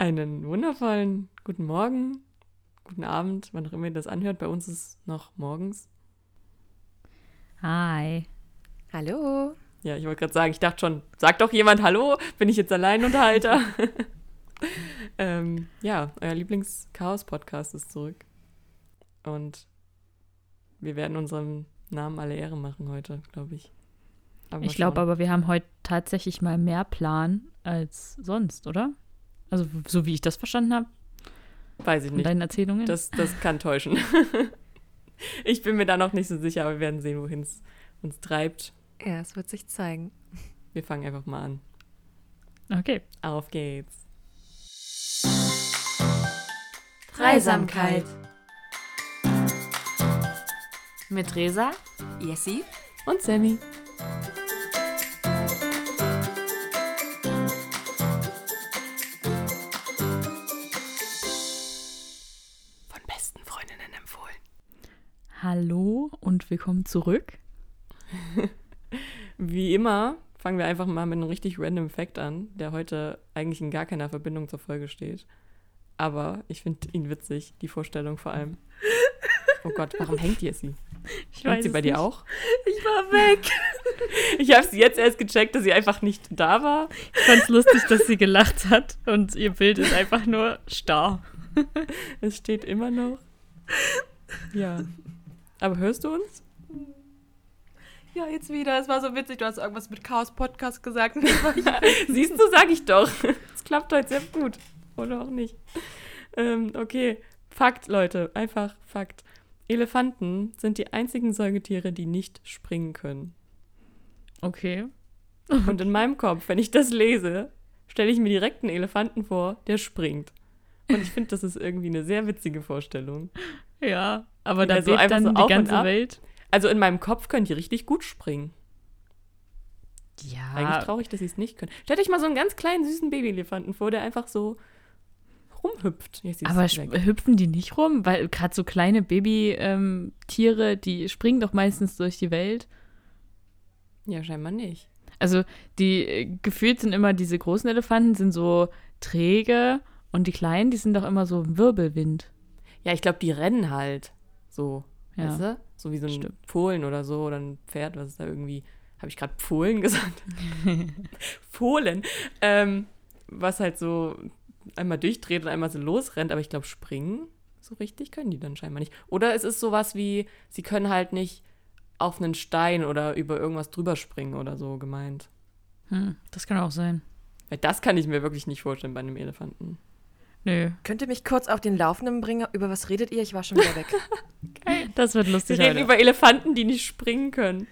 Einen wundervollen guten Morgen, guten Abend, wann auch immer ihr das anhört. Bei uns ist noch morgens. Hi. Hallo. Ja, ich wollte gerade sagen, ich dachte schon, sagt doch jemand Hallo, bin ich jetzt Alleinunterhalter? ähm, ja, euer Lieblings-Chaos-Podcast ist zurück. Und wir werden unserem Namen alle Ehre machen heute, glaube ich. Aber ich glaube aber, wir haben heute tatsächlich mal mehr Plan als sonst, oder? Also, so wie ich das verstanden habe. Weiß ich nicht. Deinen Erzählungen? Das, das kann täuschen. ich bin mir da noch nicht so sicher, aber wir werden sehen, wohin es uns treibt. Ja, es wird sich zeigen. Wir fangen einfach mal an. Okay. Auf geht's. Dreisamkeit. Mit Resa, Jessie Und Sammy. Willkommen zurück. Wie immer fangen wir einfach mal mit einem richtig random Fact an, der heute eigentlich in gar keiner Verbindung zur Folge steht. Aber ich finde ihn witzig, die Vorstellung vor allem. Oh Gott, warum hängt Jessie? Ich Hängt sie bei dir nicht. auch? Ich war weg. Ich habe sie jetzt erst gecheckt, dass sie einfach nicht da war. Ich fand's lustig, dass sie gelacht hat und ihr Bild ist einfach nur starr. Es steht immer noch. Ja. Aber hörst du uns? Ja, jetzt wieder. Es war so witzig. Du hast irgendwas mit Chaos Podcast gesagt. Siehst du, sag ich doch. Es klappt heute sehr gut. Oder auch nicht. Ähm, okay. Fakt, Leute. Einfach Fakt. Elefanten sind die einzigen Säugetiere, die nicht springen können. Okay. Und in meinem Kopf, wenn ich das lese, stelle ich mir direkt einen Elefanten vor, der springt. Und ich finde, das ist irgendwie eine sehr witzige Vorstellung. Ja, aber da Also einfach dann so die ganze. Welt. Also in meinem Kopf können die richtig gut springen. Ja. Eigentlich traurig, dass sie es nicht können. Stellt euch mal so einen ganz kleinen, süßen Babyelefanten vor, der einfach so rumhüpft. Aber hüpfen die nicht rum? Weil gerade so kleine Babytiere, die springen doch meistens durch die Welt. Ja, scheinbar nicht. Also die äh, gefühlt sind immer diese großen Elefanten sind so träge und die kleinen, die sind doch immer so im Wirbelwind. Ja, ich glaube, die rennen halt so. Ja. Weißt du? So wie so ein Stimmt. Fohlen oder so oder ein Pferd, was ist da irgendwie. Habe ich gerade Fohlen gesagt? Fohlen. Ähm, was halt so einmal durchdreht und einmal so losrennt, aber ich glaube, springen so richtig können die dann scheinbar nicht. Oder es ist sowas wie, sie können halt nicht auf einen Stein oder über irgendwas drüber springen oder so gemeint. Hm, das kann auch sein. Weil das kann ich mir wirklich nicht vorstellen bei einem Elefanten. Nö, Könnt ihr mich kurz auf den Laufenden bringen? Über was redet ihr? Ich war schon wieder weg. das wird Wir lustig reden heute. über Elefanten, die nicht springen können.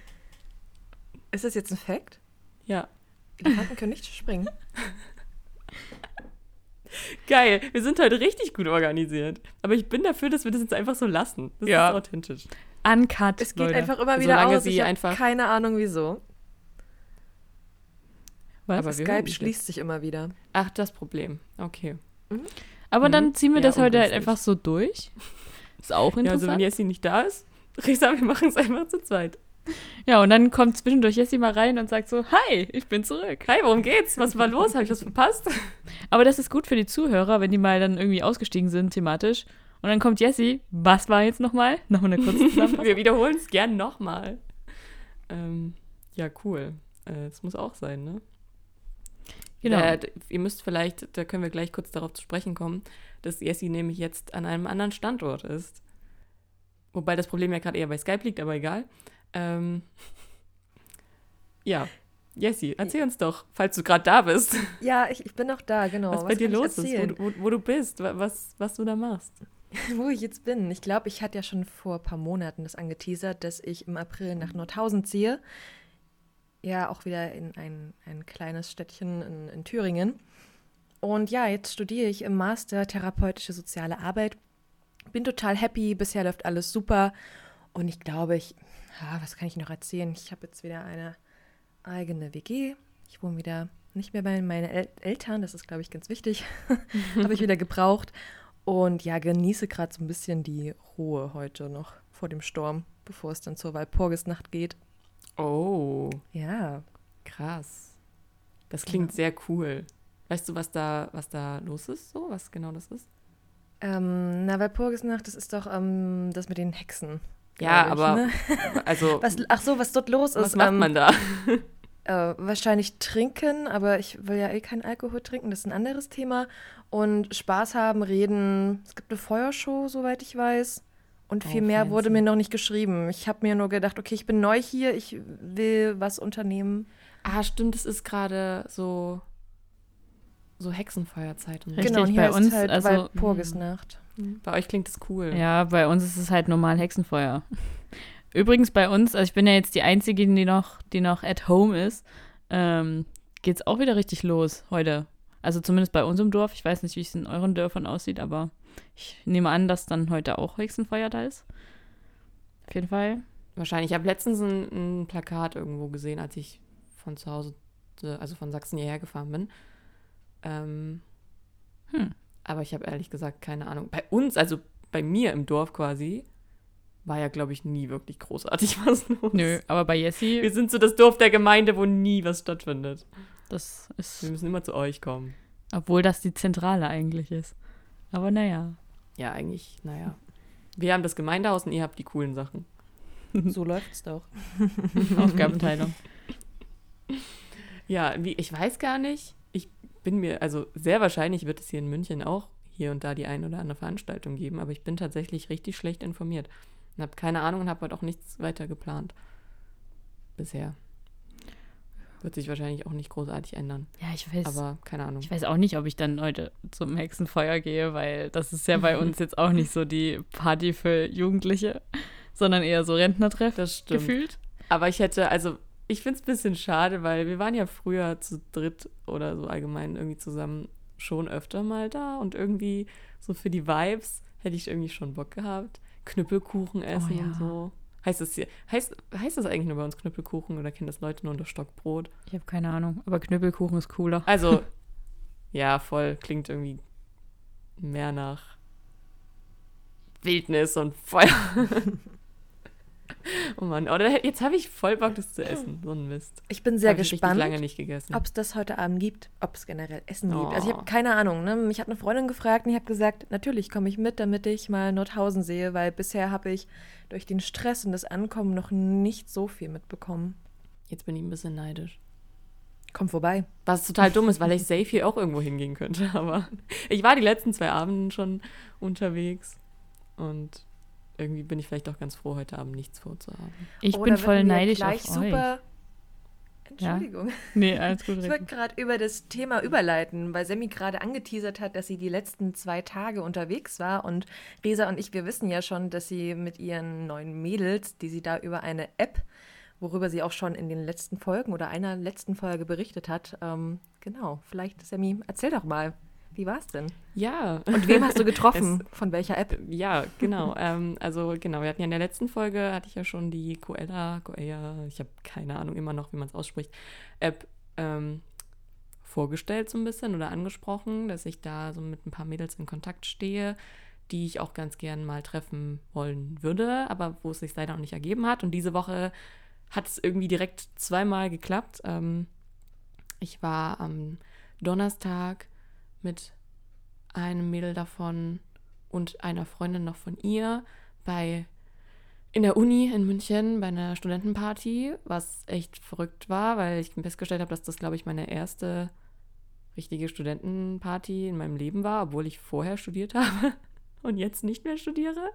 Ist das jetzt ein Fact? Ja. Elefanten können nicht springen. Geil, wir sind heute richtig gut organisiert. Aber ich bin dafür, dass wir das jetzt einfach so lassen. Das Ja. ist authentisch. Uncut, Es geht Leute. einfach immer wieder Solange aus. sie Ich habe einfach- keine Ahnung wieso. Was? Aber wir Skype schließt sich immer wieder. Ach, das Problem. Okay. Aber Mhm. dann ziehen wir Ja, das heute halt einfach so durch. Ist auch Ja, also interessant. wenn Jessie nicht da ist, Risa, wir machen es einfach zu zweit. Ja, und dann kommt zwischendurch Jessie mal rein und sagt so, hi, ich bin zurück. Hi, worum geht's? Was war los? Habe ich was verpasst? Aber das ist gut für die Zuhörer, wenn die mal dann irgendwie ausgestiegen sind thematisch. Und dann kommt Jessie, was war jetzt nochmal? Noch eine kurze Zusammenfassung. wir wiederholen es gern nochmal. Ähm, ja, cool. Äh, Das muss auch sein, ne? Genau. Äh, d- ihr müsst vielleicht, da können wir gleich kurz darauf zu sprechen kommen, dass Jessie nämlich jetzt an einem anderen Standort ist. Wobei das Problem ja gerade eher bei Skype liegt, aber egal. Ähm, ja, Jessie, erzähl uns doch, falls du gerade da bist, Ja, ich, ich bin noch da, genau. was, bei dir los ist, wo, wo, wo du bist, wa- was, was du da machst. Wo ich jetzt bin. Ich glaube, ich hatte ja schon vor ein paar Monaten das angeteasert, dass ich im April nach Nordhausen ziehe. Ja, auch wieder in ein, ein kleines Städtchen in, in Thüringen. Und ja, jetzt studiere ich im Master Therapeutische Soziale Arbeit. Bin total happy, bisher läuft alles super. Und ich glaube, ich, ja, was kann ich noch erzählen? Ich habe jetzt wieder eine eigene WG. Ich wohne wieder nicht mehr bei meinen El Eltern, das ist, glaube ich, ganz wichtig. habe ich wieder gebraucht. Und ja, genieße gerade so ein bisschen die Ruhe heute noch vor dem Sturm, bevor es dann zur Walpurgisnacht geht. Oh, Ja, krass. Das klingt Ja. sehr cool. Weißt du, was da, was da los ist, so, was genau das ist? Ähm, na, Walpurgisnacht, das ist doch ähm, das mit den Hexen. Ja, ich, aber ne? also Was, ach so, was dort los ist. was macht ähm, man da? Äh, wahrscheinlich trinken, aber ich will ja eh keinen Alkohol trinken, das ist ein anderes Thema. Und Spaß haben, reden. Es gibt eine Feuershow, soweit ich weiß. Und viel Oh, mehr fancy. wurde mir noch nicht geschrieben. Ich habe mir nur gedacht, okay, ich bin neu hier, ich will was unternehmen. Ah, stimmt, es ist gerade so so Hexenfeuerzeit und so. Richtig, genau, und hier bei uns, halt also- Walpurgisnacht. Bei euch klingt es cool. Ja, bei uns ist es halt normal Hexenfeuer. Übrigens bei uns, also ich bin ja jetzt die Einzige, die noch, die noch at home ist, ähm, geht's auch wieder richtig los heute. Also zumindest bei uns im Dorf. Ich weiß nicht, wie es in euren Dörfern aussieht, aber ich nehme an, dass dann heute auch Hexenfeuer da ist. Auf jeden Fall. Wahrscheinlich. Ich habe letztens ein, ein Plakat irgendwo gesehen, als ich von zu Hause, äh, also von Sachsen hierher gefahren bin. Ähm, Hm. Aber ich habe ehrlich gesagt keine Ahnung. Bei uns, also bei mir im Dorf quasi, war ja, glaube ich, nie wirklich großartig was los. Nö, aber bei Wir Jessie, sind so das Dorf der Gemeinde, wo nie was stattfindet. das Wir ist, müssen immer zu euch kommen. obwohl das die Zentrale eigentlich ist. Aber naja. Ja, eigentlich, naja. Wir haben das Gemeindehaus und ihr habt die coolen Sachen. So läuft's doch. Aufgabenteilung. Ja, wie, ich weiß gar nicht. Ich bin mir, also sehr wahrscheinlich wird es hier in München auch hier und da die ein oder andere Veranstaltung geben, aber ich bin tatsächlich richtig schlecht informiert und habe keine Ahnung und habe heute auch nichts weiter geplant. Bisher. Wird sich wahrscheinlich auch nicht großartig ändern, Ja, ich weiß. aber keine Ahnung. Ich weiß auch nicht, ob ich dann heute zum Hexenfeuer gehe, weil das ist ja bei uns jetzt auch nicht so die Party für Jugendliche, sondern eher so Rentnertreff Das stimmt. gefühlt. Aber ich hätte, also ich finde es ein bisschen schade, weil wir waren ja früher zu dritt oder so allgemein irgendwie zusammen schon öfter mal da und irgendwie so für die Vibes hätte ich irgendwie schon Bock gehabt. Knüppelkuchen essen ja. und so. Heißt das hier, heißt, heißt das eigentlich nur bei uns Knüppelkuchen oder kennen das Leute nur unter Stockbrot? Ich habe keine Ahnung, aber Knüppelkuchen ist cooler. Also, ja, voll, klingt irgendwie mehr nach Wildnis und Feuer. oh Mann, oder jetzt habe ich voll Bock, das zu essen. So ein Mist. Ich bin sehr Hab gespannt. lange nicht gegessen. ob es das heute Abend gibt, ob es generell Essen Oh. gibt. Also ich habe keine Ahnung. Ne? Mich hat eine Freundin gefragt und ich habe gesagt, natürlich komme ich mit, damit ich mal Nordhausen sehe, weil bisher habe ich durch den Stress und das Ankommen noch nicht so viel mitbekommen. Jetzt bin ich ein bisschen neidisch. Komm vorbei. Was total dumm ist, weil ich safe hier auch irgendwo hingehen könnte. Aber ich war die letzten zwei Abenden schon unterwegs. Und irgendwie bin ich vielleicht auch ganz froh, heute Abend nichts vorzuhaben. Ich Oh, bin voll neidisch gleich auf super. euch. Ja? Entschuldigung. Nee, alles gut. Ich wollte gerade über das Thema überleiten, weil Sammy gerade angeteasert hat, dass sie die letzten zwei Tage unterwegs war. Und Resa und ich, wir wissen ja schon, dass sie mit ihren neuen Mädels, die sie da über eine App, worüber sie auch schon in den letzten Folgen oder einer letzten Folge berichtet hat. Ähm, genau, vielleicht, Sammy, erzähl doch mal, wie war es denn? Ja. Und wem hast du getroffen? Von welcher App? Ja, genau. ähm, also genau, wir hatten ja in der letzten Folge, hatte ich ja schon die Coella, Coella, ich habe keine Ahnung immer noch, wie man es ausspricht, App ähm, vorgestellt so ein bisschen oder angesprochen, dass ich da so mit ein paar Mädels in Kontakt stehe, die ich auch ganz gern mal treffen wollen würde, aber wo es sich leider noch nicht ergeben hat. Und diese Woche hat es irgendwie direkt zweimal geklappt. Ähm, ich war am Donnerstag mit einem Mädel davon und einer Freundin noch von ihr bei in der Uni in München bei einer Studentenparty, was echt verrückt war, weil ich festgestellt habe, dass das, glaube ich, meine erste richtige Studentenparty in meinem Leben war, obwohl ich vorher studiert habe und jetzt nicht mehr studiere.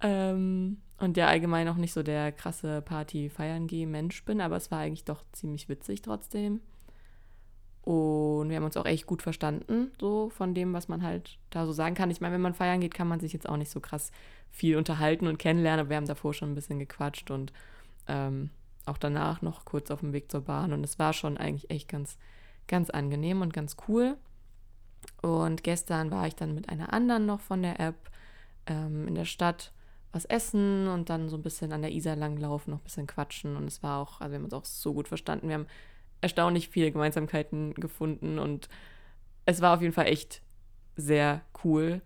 Ähm, und ja, allgemein auch nicht so der krasse Party-Feiern-Geh-Mensch bin, aber es war eigentlich doch ziemlich witzig trotzdem. Und wir haben uns auch echt gut verstanden, so von dem, was man halt da so sagen kann. Ich meine, wenn man feiern geht, kann man sich jetzt auch nicht so krass viel unterhalten und kennenlernen, aber wir haben davor schon ein bisschen gequatscht und ähm, auch danach noch kurz auf dem Weg zur Bahn. Und es war schon eigentlich echt ganz, ganz angenehm und ganz cool. Und gestern war ich dann mit einer anderen noch von der App ähm, in der Stadt was essen und dann so ein bisschen an der Isar langlaufen, noch ein bisschen quatschen. Und es war auch, also wir haben uns auch so gut verstanden. Wir haben erstaunlich viele Gemeinsamkeiten gefunden und es war auf jeden Fall echt sehr cool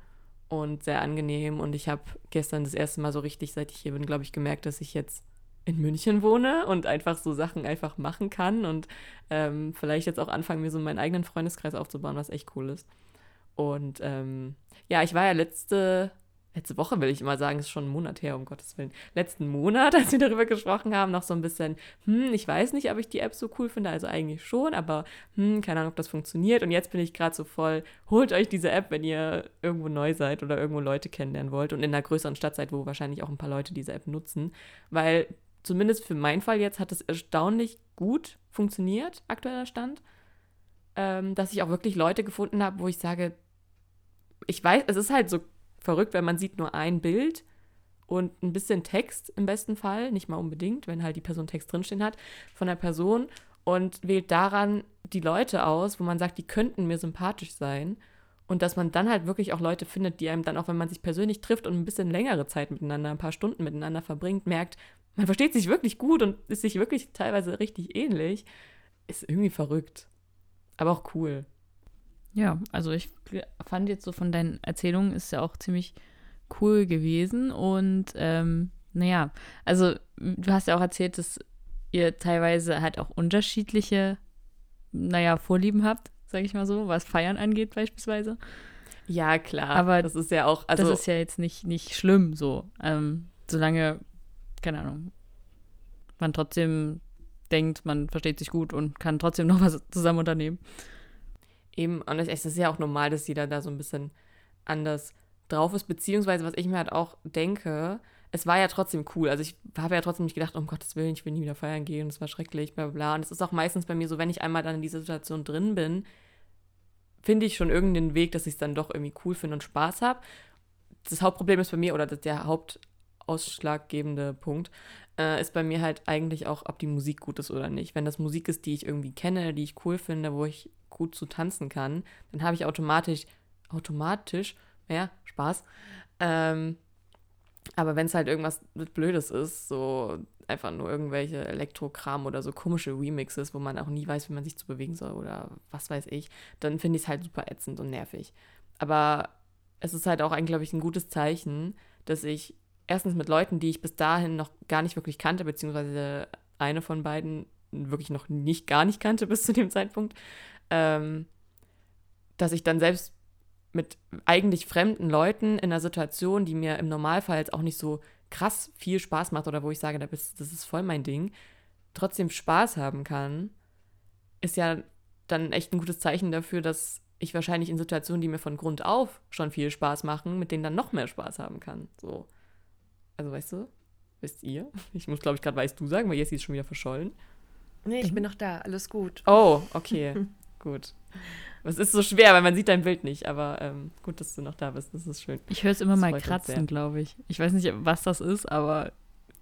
und sehr angenehm. Und ich habe gestern das erste Mal so richtig, seit ich hier bin, glaube ich, gemerkt, dass ich jetzt in München wohne und einfach so Sachen einfach machen kann und ähm, vielleicht jetzt auch anfangen, mir so meinen eigenen Freundeskreis aufzubauen, was echt cool ist. Und ähm, ja, ich war ja letzte, letzte Woche, will ich immer sagen, ist schon ein Monat her, um Gottes Willen. Letzten Monat, als wir darüber gesprochen haben, noch so ein bisschen, hm, ich weiß nicht, ob ich die App so cool finde, also eigentlich schon, aber hm, keine Ahnung, ob das funktioniert. Und jetzt bin ich gerade so voll, holt euch diese App, wenn ihr irgendwo neu seid oder irgendwo Leute kennenlernen wollt und in einer größeren Stadt seid, wo wahrscheinlich auch ein paar Leute diese App nutzen, weil zumindest für meinen Fall jetzt hat es erstaunlich gut funktioniert, aktueller Stand, ähm, dass ich auch wirklich Leute gefunden habe, wo ich sage, ich weiß, es ist halt so verrückt, weil man sieht nur ein Bild und ein bisschen Text im besten Fall, nicht mal unbedingt, wenn halt die Person Text drinstehen hat, von der Person und wählt daran die Leute aus, wo man sagt, die könnten mir sympathisch sein. Und dass man dann halt wirklich auch Leute findet, die einem dann auch, wenn man sich persönlich trifft und ein bisschen längere Zeit miteinander, ein paar Stunden miteinander verbringt, merkt, man versteht sich wirklich gut und ist sich wirklich teilweise richtig ähnlich, ist irgendwie verrückt. Aber auch cool. Ja, also ich fand jetzt so von deinen Erzählungen ist ja auch ziemlich cool gewesen und ähm, naja, also du hast ja auch erzählt, dass ihr teilweise halt auch unterschiedliche, naja, Vorlieben habt, sag ich mal so, was Feiern angeht beispielsweise. Ja, klar. Aber das ist ja auch, also das ist ja jetzt nicht, nicht schlimm so, ähm, solange, keine Ahnung, man trotzdem denkt, man versteht sich gut und kann trotzdem noch was zusammen unternehmen. Eben, und es ist ja auch normal, dass jeder da so ein bisschen anders drauf ist, beziehungsweise was ich mir halt auch denke, es war ja trotzdem cool. Also ich habe ja trotzdem nicht gedacht, um Gottes Willen, ich will nie wieder feiern gehen, es war schrecklich, bla bla. Und es ist auch meistens bei mir so, wenn ich einmal dann in dieser Situation drin bin, finde ich schon irgendeinen Weg, dass ich es dann doch irgendwie cool finde und Spaß habe. Das Hauptproblem ist bei mir, oder der hauptausschlaggebende Punkt, äh, ist bei mir halt eigentlich auch, ob die Musik gut ist oder nicht. Wenn das Musik ist, die ich irgendwie kenne, die ich cool finde, wo ich gut zu tanzen kann, dann habe ich automatisch, automatisch mehr Spaß. Ähm, aber wenn es halt irgendwas Blödes ist, so einfach nur irgendwelche Elektrokram oder so komische Remixes, wo man auch nie weiß, wie man sich zu bewegen soll oder was weiß ich, dann finde ich es halt super ätzend und nervig. Aber es ist halt auch ein, glaube ich, ein gutes Zeichen, dass ich erstens mit Leuten, die ich bis dahin noch gar nicht wirklich kannte, beziehungsweise eine von beiden wirklich noch nicht gar nicht kannte bis zu dem Zeitpunkt, ähm, dass ich dann selbst mit eigentlich fremden Leuten in einer Situation, die mir im Normalfall jetzt auch nicht so krass viel Spaß macht oder wo ich sage, das ist voll mein Ding, trotzdem Spaß haben kann, ist ja dann echt ein gutes Zeichen dafür, dass ich wahrscheinlich in Situationen, die mir von Grund auf schon viel Spaß machen, mit denen dann noch mehr Spaß haben kann. So. Also weißt du, wisst ihr? Ich muss, glaube ich, gerade weißt du sagen, weil Jessie ist schon wieder verschollen. Nee, ich bin noch da, alles gut. Oh, okay. Gut. Es ist so schwer, weil man sieht dein Bild nicht, aber ähm, gut, dass du noch da bist. Das ist schön. Ich höre es immer das mal kratzen, glaube ich. Ich weiß nicht, was das ist, aber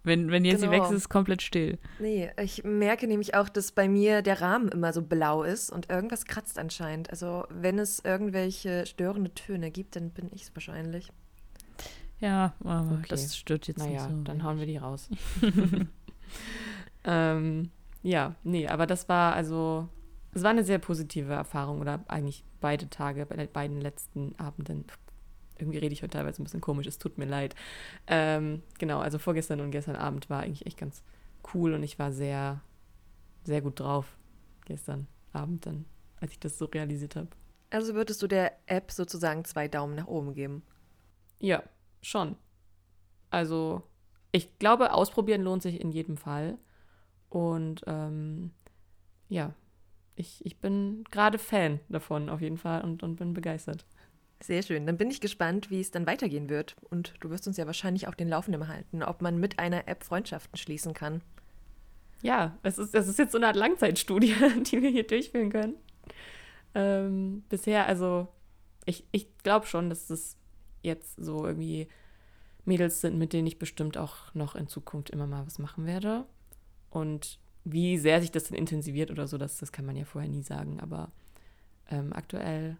wenn, wenn jetzt genau. weg ist, ist es komplett still. Nee, ich merke nämlich auch, dass bei mir der Rahmen immer so blau ist und irgendwas kratzt anscheinend. Also wenn es irgendwelche störende Töne gibt, dann bin ich es wahrscheinlich. Ja, aber okay. das stört jetzt naja, nicht so. dann hauen wir die raus. ähm, ja, nee, aber das war also es war eine sehr positive Erfahrung oder eigentlich beide Tage, bei beiden letzten Abenden. Irgendwie rede ich heute teilweise ein bisschen komisch, es tut mir leid. Ähm, genau, also vorgestern und gestern Abend war eigentlich echt ganz cool und ich war sehr, sehr gut drauf gestern Abend dann, als ich das so realisiert habe. Also würdest du der App sozusagen zwei Daumen nach oben geben? Ja, schon. Also ich glaube, ausprobieren lohnt sich in jedem Fall. Und ähm, ja, ich, ich bin gerade Fan davon auf jeden Fall und, und bin begeistert. Sehr schön. Dann bin ich gespannt, wie es dann weitergehen wird. Und du wirst uns ja wahrscheinlich auf den Laufenden halten, ob man mit einer App Freundschaften schließen kann. Ja, es ist, es ist jetzt so eine Art Langzeitstudie, die wir hier durchführen können. Ähm, bisher, also, ich, ich glaube schon, dass das jetzt so irgendwie Mädels sind, mit denen ich bestimmt auch noch in Zukunft immer mal was machen werde. Und wie sehr sich das dann intensiviert oder so, das, das kann man ja vorher nie sagen. Aber ähm, aktuell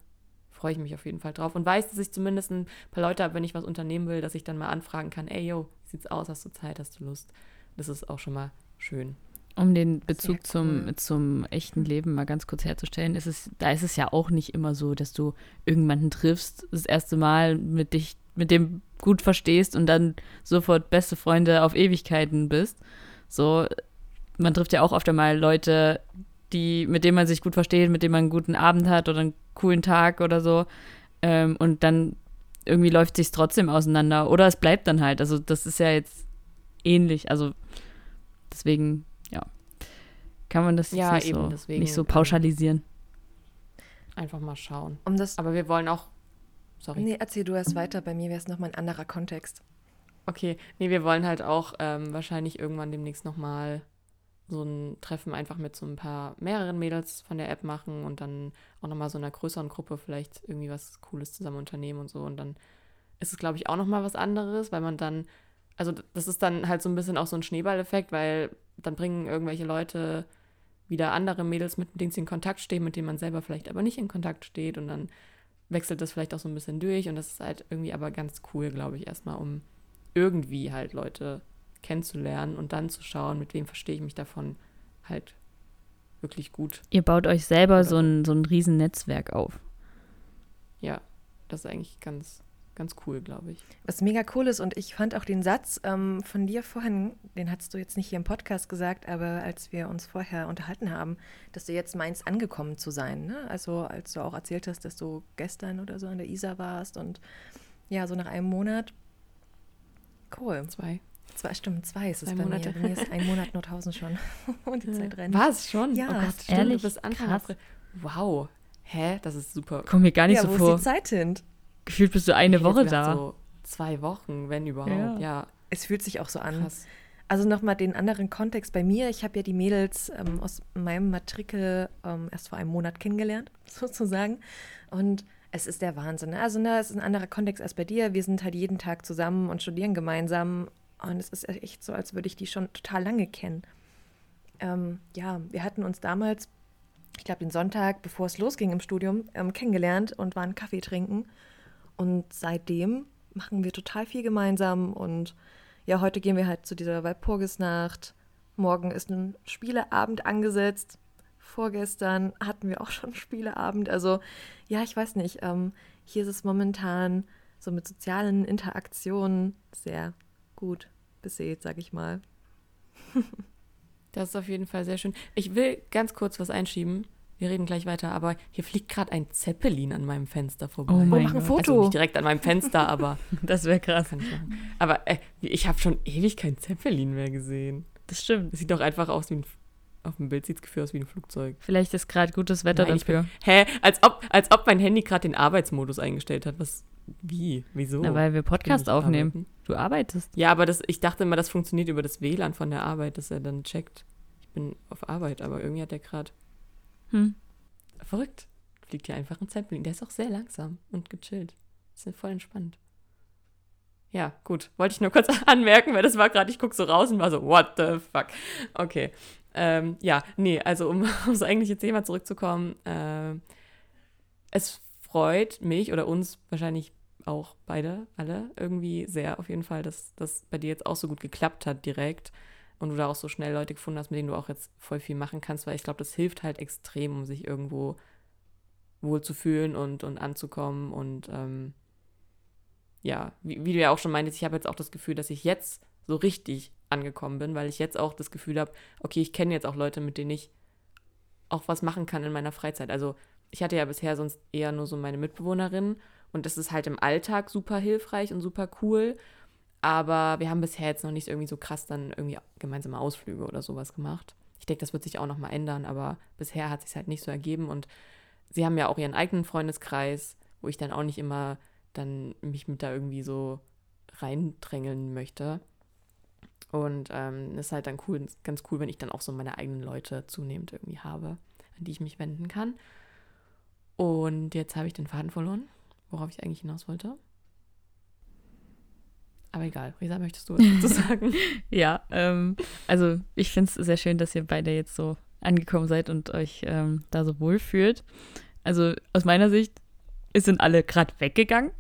freue ich mich auf jeden Fall drauf und weiß, dass ich zumindest ein paar Leute habe, wenn ich was unternehmen will, dass ich dann mal anfragen kann, ey, yo, wie sieht's aus, hast du Zeit, hast du Lust? Das ist auch schon mal schön. Um den Bezug cool. zum, zum echten Leben mal ganz kurz herzustellen, ist es, da ist es ja auch nicht immer so, dass du irgendjemanden triffst, das erste Mal mit dich, mit dem gut verstehst und dann sofort beste Freunde auf Ewigkeiten bist, So, man trifft ja auch oft einmal Leute, die, mit denen man sich gut versteht, mit denen man einen guten Abend hat oder einen coolen Tag oder so. Ähm, und dann irgendwie läuft sich trotzdem auseinander. Oder es bleibt dann halt. Also das ist ja jetzt ähnlich. Also deswegen, kann man das Ja, nicht, eben, so, deswegen, nicht so ähm, pauschalisieren. Einfach mal schauen. Um das. Aber wir wollen auch. Sorry. Nee, erzähl du erst weiter. Bei mir wäre es nochmal ein anderer Kontext. Okay, nee, wir wollen halt auch ähm, wahrscheinlich irgendwann demnächst nochmal so ein Treffen einfach mit so ein paar mehreren Mädels von der App machen und dann auch nochmal so einer größeren Gruppe vielleicht irgendwie was Cooles zusammen unternehmen und so. Und dann ist es, glaube ich, auch nochmal was anderes, weil man dann, also das ist dann halt so ein bisschen auch so ein Schneeballeffekt, weil dann bringen irgendwelche Leute wieder andere Mädels mit, denen sie in Kontakt stehen, mit denen man selber vielleicht aber nicht in Kontakt steht und dann wechselt das vielleicht auch so ein bisschen durch und das ist halt irgendwie aber ganz cool, glaube ich, erstmal, um irgendwie halt Leute kennenzulernen und dann zu schauen, mit wem verstehe ich mich davon halt wirklich gut. Ihr baut euch selber Oder so ein, so ein riesen Netzwerk auf. Ja, das ist eigentlich ganz, ganz cool, glaube ich. Was mega cool ist, und ich fand auch den Satz ähm, von dir vorhin, den hast du jetzt nicht hier im Podcast gesagt, aber als wir uns vorher unterhalten haben, dass du jetzt meinst, angekommen zu sein. Ne? Also als du auch erzählt hast, dass du gestern oder so an der Isar warst und ja, so nach einem Monat. Cool. Zwei. Zwei Stimmen, zwei ist es Zwei bei Monate. mir. Bei mir ist ein Monat Nordhausen schon. und die Zeit rennt. Was schon? Ja. oh Gott, stimmt, Ehrlich? du bist Anfang. Wow. Hä? Das ist super. Komm mir gar nicht ja, so wo vor. ist die Zeit hin? Gefühlt bist du eine Ich Woche gedacht, da. So zwei Wochen, wenn überhaupt. Ja. Ja, Es fühlt sich auch so an. krass. Also nochmal den anderen Kontext bei mir. Ich habe ja die Mädels ähm, aus meinem Matrikel ähm, erst vor einem Monat kennengelernt, sozusagen. Und es ist der Wahnsinn. ne? Also ne, es ist ein anderer Kontext als bei dir. Wir sind halt jeden Tag zusammen und studieren gemeinsam. Und es ist echt so, als würde ich die schon total lange kennen. Ähm, ja, wir hatten uns damals, ich glaube den Sonntag, bevor es losging im Studium, ähm, kennengelernt und waren Kaffee trinken. Und seitdem machen wir total viel gemeinsam und ja, heute gehen wir halt zu dieser Walpurgisnacht. Morgen ist ein Spieleabend angesetzt. Vorgestern hatten wir auch schon Spieleabend. Also, ja, ich weiß nicht. Ähm, hier ist es momentan so mit sozialen Interaktionen sehr gut besät, sag ich mal. Das ist auf jeden Fall sehr schön. Ich will ganz kurz was einschieben. Wir reden gleich weiter, aber hier fliegt gerade ein Zeppelin an meinem Fenster vorbei. Oh mein mach ein Gott. Foto. Also nicht direkt an meinem Fenster, aber Das wäre krass. kann ich machen. Aber äh, ich habe schon ewig kein Zeppelin mehr gesehen. Das stimmt. Das sieht doch einfach aus wie ein. Auf dem Bild sieht es gefühlt aus wie ein Flugzeug. Vielleicht ist gerade gutes Wetter Nein, ich dafür. Hä? Als ob, als ob mein Handy gerade den Arbeitsmodus eingestellt hat. Was? Wie? Wieso? Na, weil wir Podcast aufnehmen. arbeiten. Du arbeitest. Ja, aber das, ich dachte immer, das funktioniert über das WLAN von der Arbeit, dass er dann checkt. Ich bin auf Arbeit, aber irgendwie hat er gerade. Hm. Verrückt. Fliegt hier einfach ein Zeppelin. Der ist auch sehr langsam und gechillt. Ist voll entspannt. Ja, gut. Wollte ich nur kurz anmerken, weil das war gerade, ich gucke so raus und war so, what the fuck. Okay. Ähm, ja, nee, also um aufs eigentliche Thema zurückzukommen. ähm, es freut mich oder uns wahrscheinlich auch beide, alle, irgendwie sehr auf jeden Fall, dass das bei dir jetzt auch so gut geklappt hat direkt und du da auch so schnell Leute gefunden hast, mit denen du auch jetzt voll viel machen kannst, weil ich glaube, das hilft halt extrem, um sich irgendwo wohl zu fühlen und, und anzukommen und ähm, ja, wie, wie du ja auch schon meintest, ich habe jetzt auch das Gefühl, dass ich jetzt so richtig angekommen bin, weil ich jetzt auch das Gefühl habe, okay, ich kenne jetzt auch Leute, mit denen ich auch was machen kann in meiner Freizeit. Also ich hatte ja bisher sonst eher nur so meine Mitbewohnerin und das ist halt im Alltag super hilfreich und super cool. Aber wir haben bisher jetzt noch nicht irgendwie so krass dann irgendwie gemeinsame Ausflüge oder sowas gemacht. Ich denke, das wird sich auch noch mal ändern, aber bisher hat sich halt nicht so ergeben und sie haben ja auch ihren eigenen Freundeskreis, wo ich dann auch nicht immer dann mich mit da irgendwie so reindrängeln möchte. Und ähm, ist halt dann cool, ganz cool, wenn ich dann auch so meine eigenen Leute zunehmend irgendwie habe, an die ich mich wenden kann. Und jetzt habe ich den Faden verloren, worauf ich eigentlich hinaus wollte. Aber egal, Risa, möchtest du was dazu sagen? Ja, ähm, also ich finde es sehr schön, dass ihr beide jetzt so angekommen seid und euch ähm, da so wohl fühlt. Also aus meiner Sicht sind alle gerade weggegangen.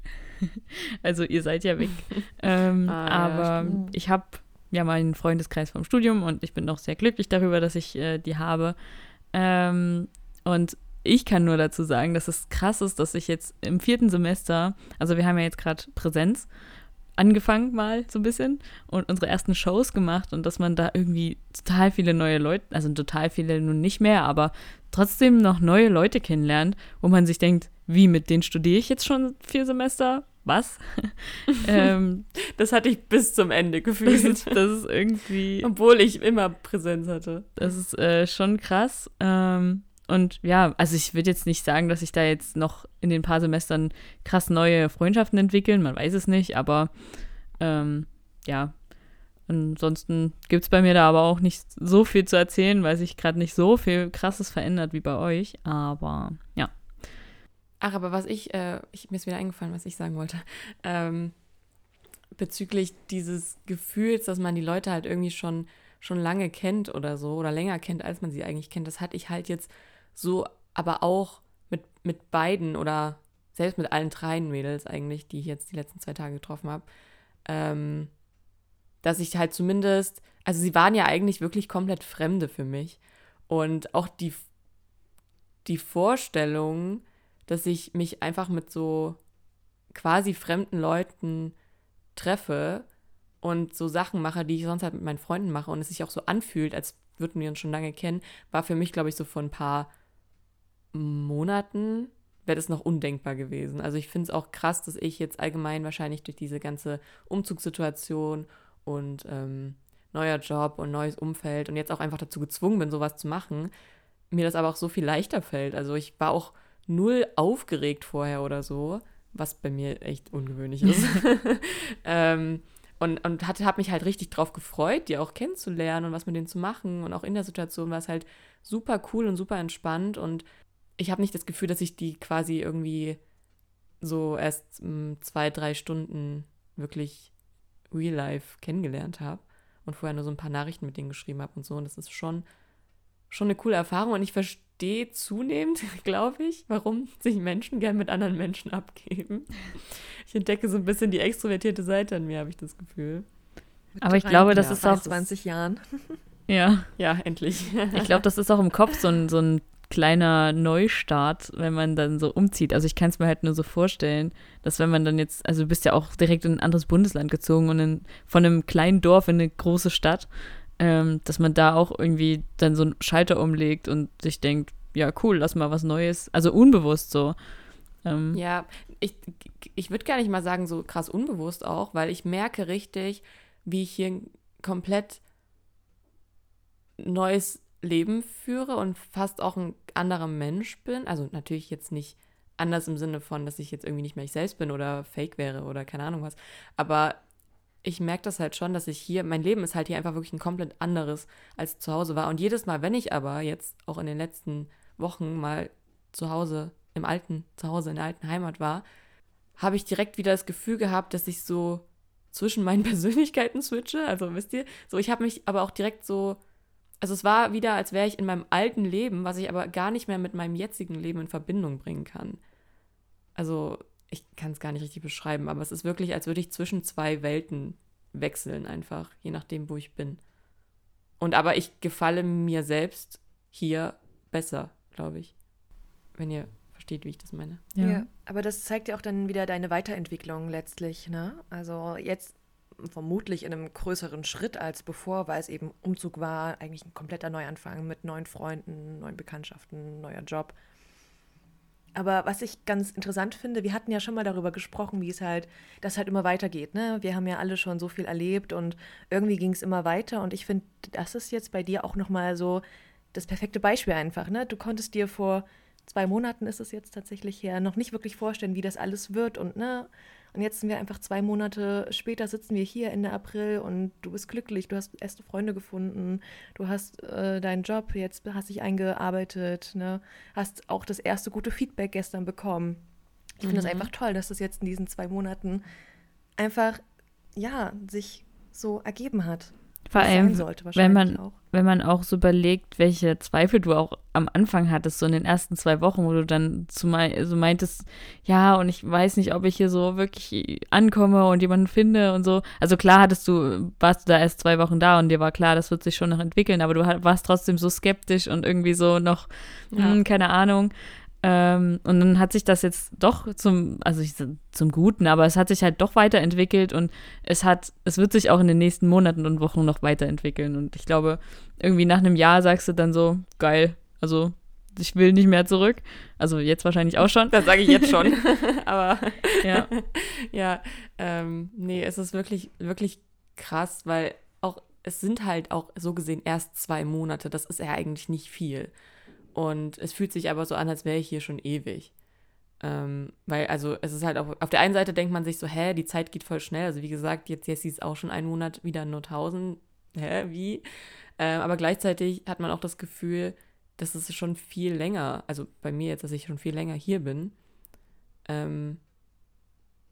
also ihr seid ja weg. ähm, Ah, ja, aber stimmt. ich habe ja meinen Freundeskreis vom Studium und ich bin auch sehr glücklich darüber, dass ich äh, die habe. Ähm, und ich kann nur dazu sagen, dass es krass ist, dass ich jetzt im vierten Semester, also wir haben ja jetzt gerade Präsenz, angefangen mal so ein bisschen und unsere ersten Shows gemacht und dass man da irgendwie total viele neue Leute, also total viele nun nicht mehr, aber trotzdem noch neue Leute kennenlernt, wo man sich denkt, wie mit denen studiere ich jetzt schon vier Semester? Was? ähm, das hatte ich bis zum Ende gefühlt. Das ist, das ist irgendwie. Obwohl ich immer Präsenz hatte. Das ist äh, schon krass. Ähm, und ja, also ich würde jetzt nicht sagen, dass sich da jetzt noch in den paar Semestern krass neue Freundschaften entwickeln, man weiß es nicht, aber ähm, ja. Ansonsten gibt es bei mir da aber auch nicht so viel zu erzählen, weil sich gerade nicht so viel krasses verändert wie bei euch. Aber ja. Ach, aber was ich, äh, ich mir ist wieder eingefallen, was ich sagen wollte. Ähm, bezüglich dieses Gefühls, dass man die Leute halt irgendwie schon, schon lange kennt oder so, oder länger kennt, als man sie eigentlich kennt, das hatte ich halt jetzt so, aber auch mit, mit beiden oder selbst mit allen dreien Mädels eigentlich, die ich jetzt die letzten zwei Tage getroffen habe, ähm, dass ich halt zumindest, also sie waren ja eigentlich wirklich komplett Fremde für mich. Und auch die, die Vorstellung, dass ich mich einfach mit so quasi fremden Leuten treffe und so Sachen mache, die ich sonst halt mit meinen Freunden mache und es sich auch so anfühlt, als würden wir uns schon lange kennen, war für mich, glaube ich, so vor ein paar Monaten wäre das noch undenkbar gewesen. Also ich finde es auch krass, dass ich jetzt allgemein wahrscheinlich durch diese ganze Umzugssituation und ähm, neuer Job und neues Umfeld und jetzt auch einfach dazu gezwungen bin, sowas zu machen, mir das aber auch so viel leichter fällt. Also ich war auch null aufgeregt vorher oder so, was bei mir echt ungewöhnlich ist. ähm, und und habe mich halt richtig drauf gefreut, die auch kennenzulernen und was mit denen zu machen. Und auch in der Situation war es halt super cool und super entspannt. Und ich habe nicht das Gefühl, dass ich die quasi irgendwie so erst m, zwei, drei Stunden wirklich real life kennengelernt habe und vorher nur so ein paar Nachrichten mit denen geschrieben habe und so. Und das ist schon, schon eine coole Erfahrung. Und ich verstehe zunehmend, glaube ich, warum sich Menschen gern mit anderen Menschen abgeben. Ich entdecke so ein bisschen die extrovertierte Seite an mir, habe ich das Gefühl. Aber ich glaube, das ja, ist auch. 20 Jahren. Ja. Ja, endlich. Ich glaube, das ist auch im Kopf so ein, so ein kleiner Neustart, wenn man dann so umzieht. Also ich kann es mir halt nur so vorstellen, dass wenn man dann jetzt, also du bist ja auch direkt in ein anderes Bundesland gezogen und in, von einem kleinen Dorf in eine große Stadt, ähm, dass man da auch irgendwie dann so einen Schalter umlegt und sich denkt, ja cool, lass mal was Neues, also unbewusst so. Ähm. Ja, ich, ich würde gar nicht mal sagen so krass unbewusst auch, weil ich merke richtig, wie ich hier komplett neues Leben führe und fast auch ein anderer Mensch bin. Also natürlich jetzt nicht anders im Sinne von, dass ich jetzt irgendwie nicht mehr ich selbst bin oder fake wäre oder keine Ahnung was. Aber ich merke das halt schon, dass ich hier, mein Leben ist halt hier einfach wirklich ein komplett anderes als zu Hause war. Und jedes Mal, wenn ich aber jetzt auch in den letzten Wochen mal zu Hause, im alten Zuhause, in der alten Heimat war, habe ich direkt wieder das Gefühl gehabt, dass ich so zwischen meinen Persönlichkeiten switche. Also wisst ihr, so ich habe mich aber auch direkt so also es war wieder, als wäre ich in meinem alten Leben, was ich aber gar nicht mehr mit meinem jetzigen Leben in Verbindung bringen kann. Also ich kann es gar nicht richtig beschreiben, aber es ist wirklich, als würde ich zwischen zwei Welten wechseln einfach, je nachdem, wo ich bin. Und aber ich gefalle mir selbst hier besser, glaube ich. Wenn ihr versteht, wie ich das meine. Ja. ja. aber das zeigt ja auch dann wieder deine Weiterentwicklung letztlich, ne? Also jetzt vermutlich in einem größeren Schritt als bevor, weil es eben Umzug war, eigentlich ein kompletter Neuanfang mit neuen Freunden, neuen Bekanntschaften, neuer Job. Aber was ich ganz interessant finde, wir hatten ja schon mal darüber gesprochen, wie es halt, das halt immer weitergeht. Ne? Wir haben ja alle schon so viel erlebt und irgendwie ging es immer weiter. Und ich finde, das ist jetzt bei dir auch nochmal so das perfekte Beispiel einfach. Ne? Du konntest dir vor zwei Monaten ist es jetzt tatsächlich her, noch nicht wirklich vorstellen, wie das alles wird und ne, und jetzt sind wir einfach zwei Monate später, sitzen wir hier Ende April und du bist glücklich, du hast erste Freunde gefunden, du hast äh, deinen Job, jetzt hast dich eingearbeitet, ne? hast auch das erste gute Feedback gestern bekommen. Ich finde es mhm. einfach toll, dass das jetzt in diesen zwei Monaten einfach, ja, sich so ergeben hat. Vor allem, sollte, wenn man auch. Wenn man auch so überlegt, welche Zweifel du auch am Anfang hattest, so in den ersten zwei Wochen, wo du dann zu mein, so meintest, ja, und ich weiß nicht, ob ich hier so wirklich ankomme und jemanden finde und so. Also klar hattest du, warst du da erst zwei Wochen da und dir war klar, das wird sich schon noch entwickeln, aber du warst trotzdem so skeptisch und irgendwie so noch, ja. hm, keine Ahnung. Ähm, und dann hat sich das jetzt doch zum, also ich, zum Guten, aber es hat sich halt doch weiterentwickelt und es hat, es wird sich auch in den nächsten Monaten und Wochen noch weiterentwickeln. Und ich glaube, irgendwie nach einem Jahr sagst du dann so, geil, also ich will nicht mehr zurück. Also jetzt wahrscheinlich auch schon. Das sage ich jetzt schon. aber ja, ja, ähm, nee, es ist wirklich, wirklich krass, weil auch, es sind halt auch so gesehen erst zwei Monate. Das ist ja eigentlich nicht viel. Und es fühlt sich aber so an, als wäre ich hier schon ewig. Ähm, weil, also, es ist halt auch, auf der einen Seite denkt man sich so, hä, die Zeit geht voll schnell. Also, wie gesagt, jetzt Jessie ist auch schon einen Monat wieder in Nordhausen. Hä, wie? Ähm, aber gleichzeitig hat man auch das Gefühl, dass es schon viel länger, also bei mir jetzt, dass ich schon viel länger hier bin. Ähm,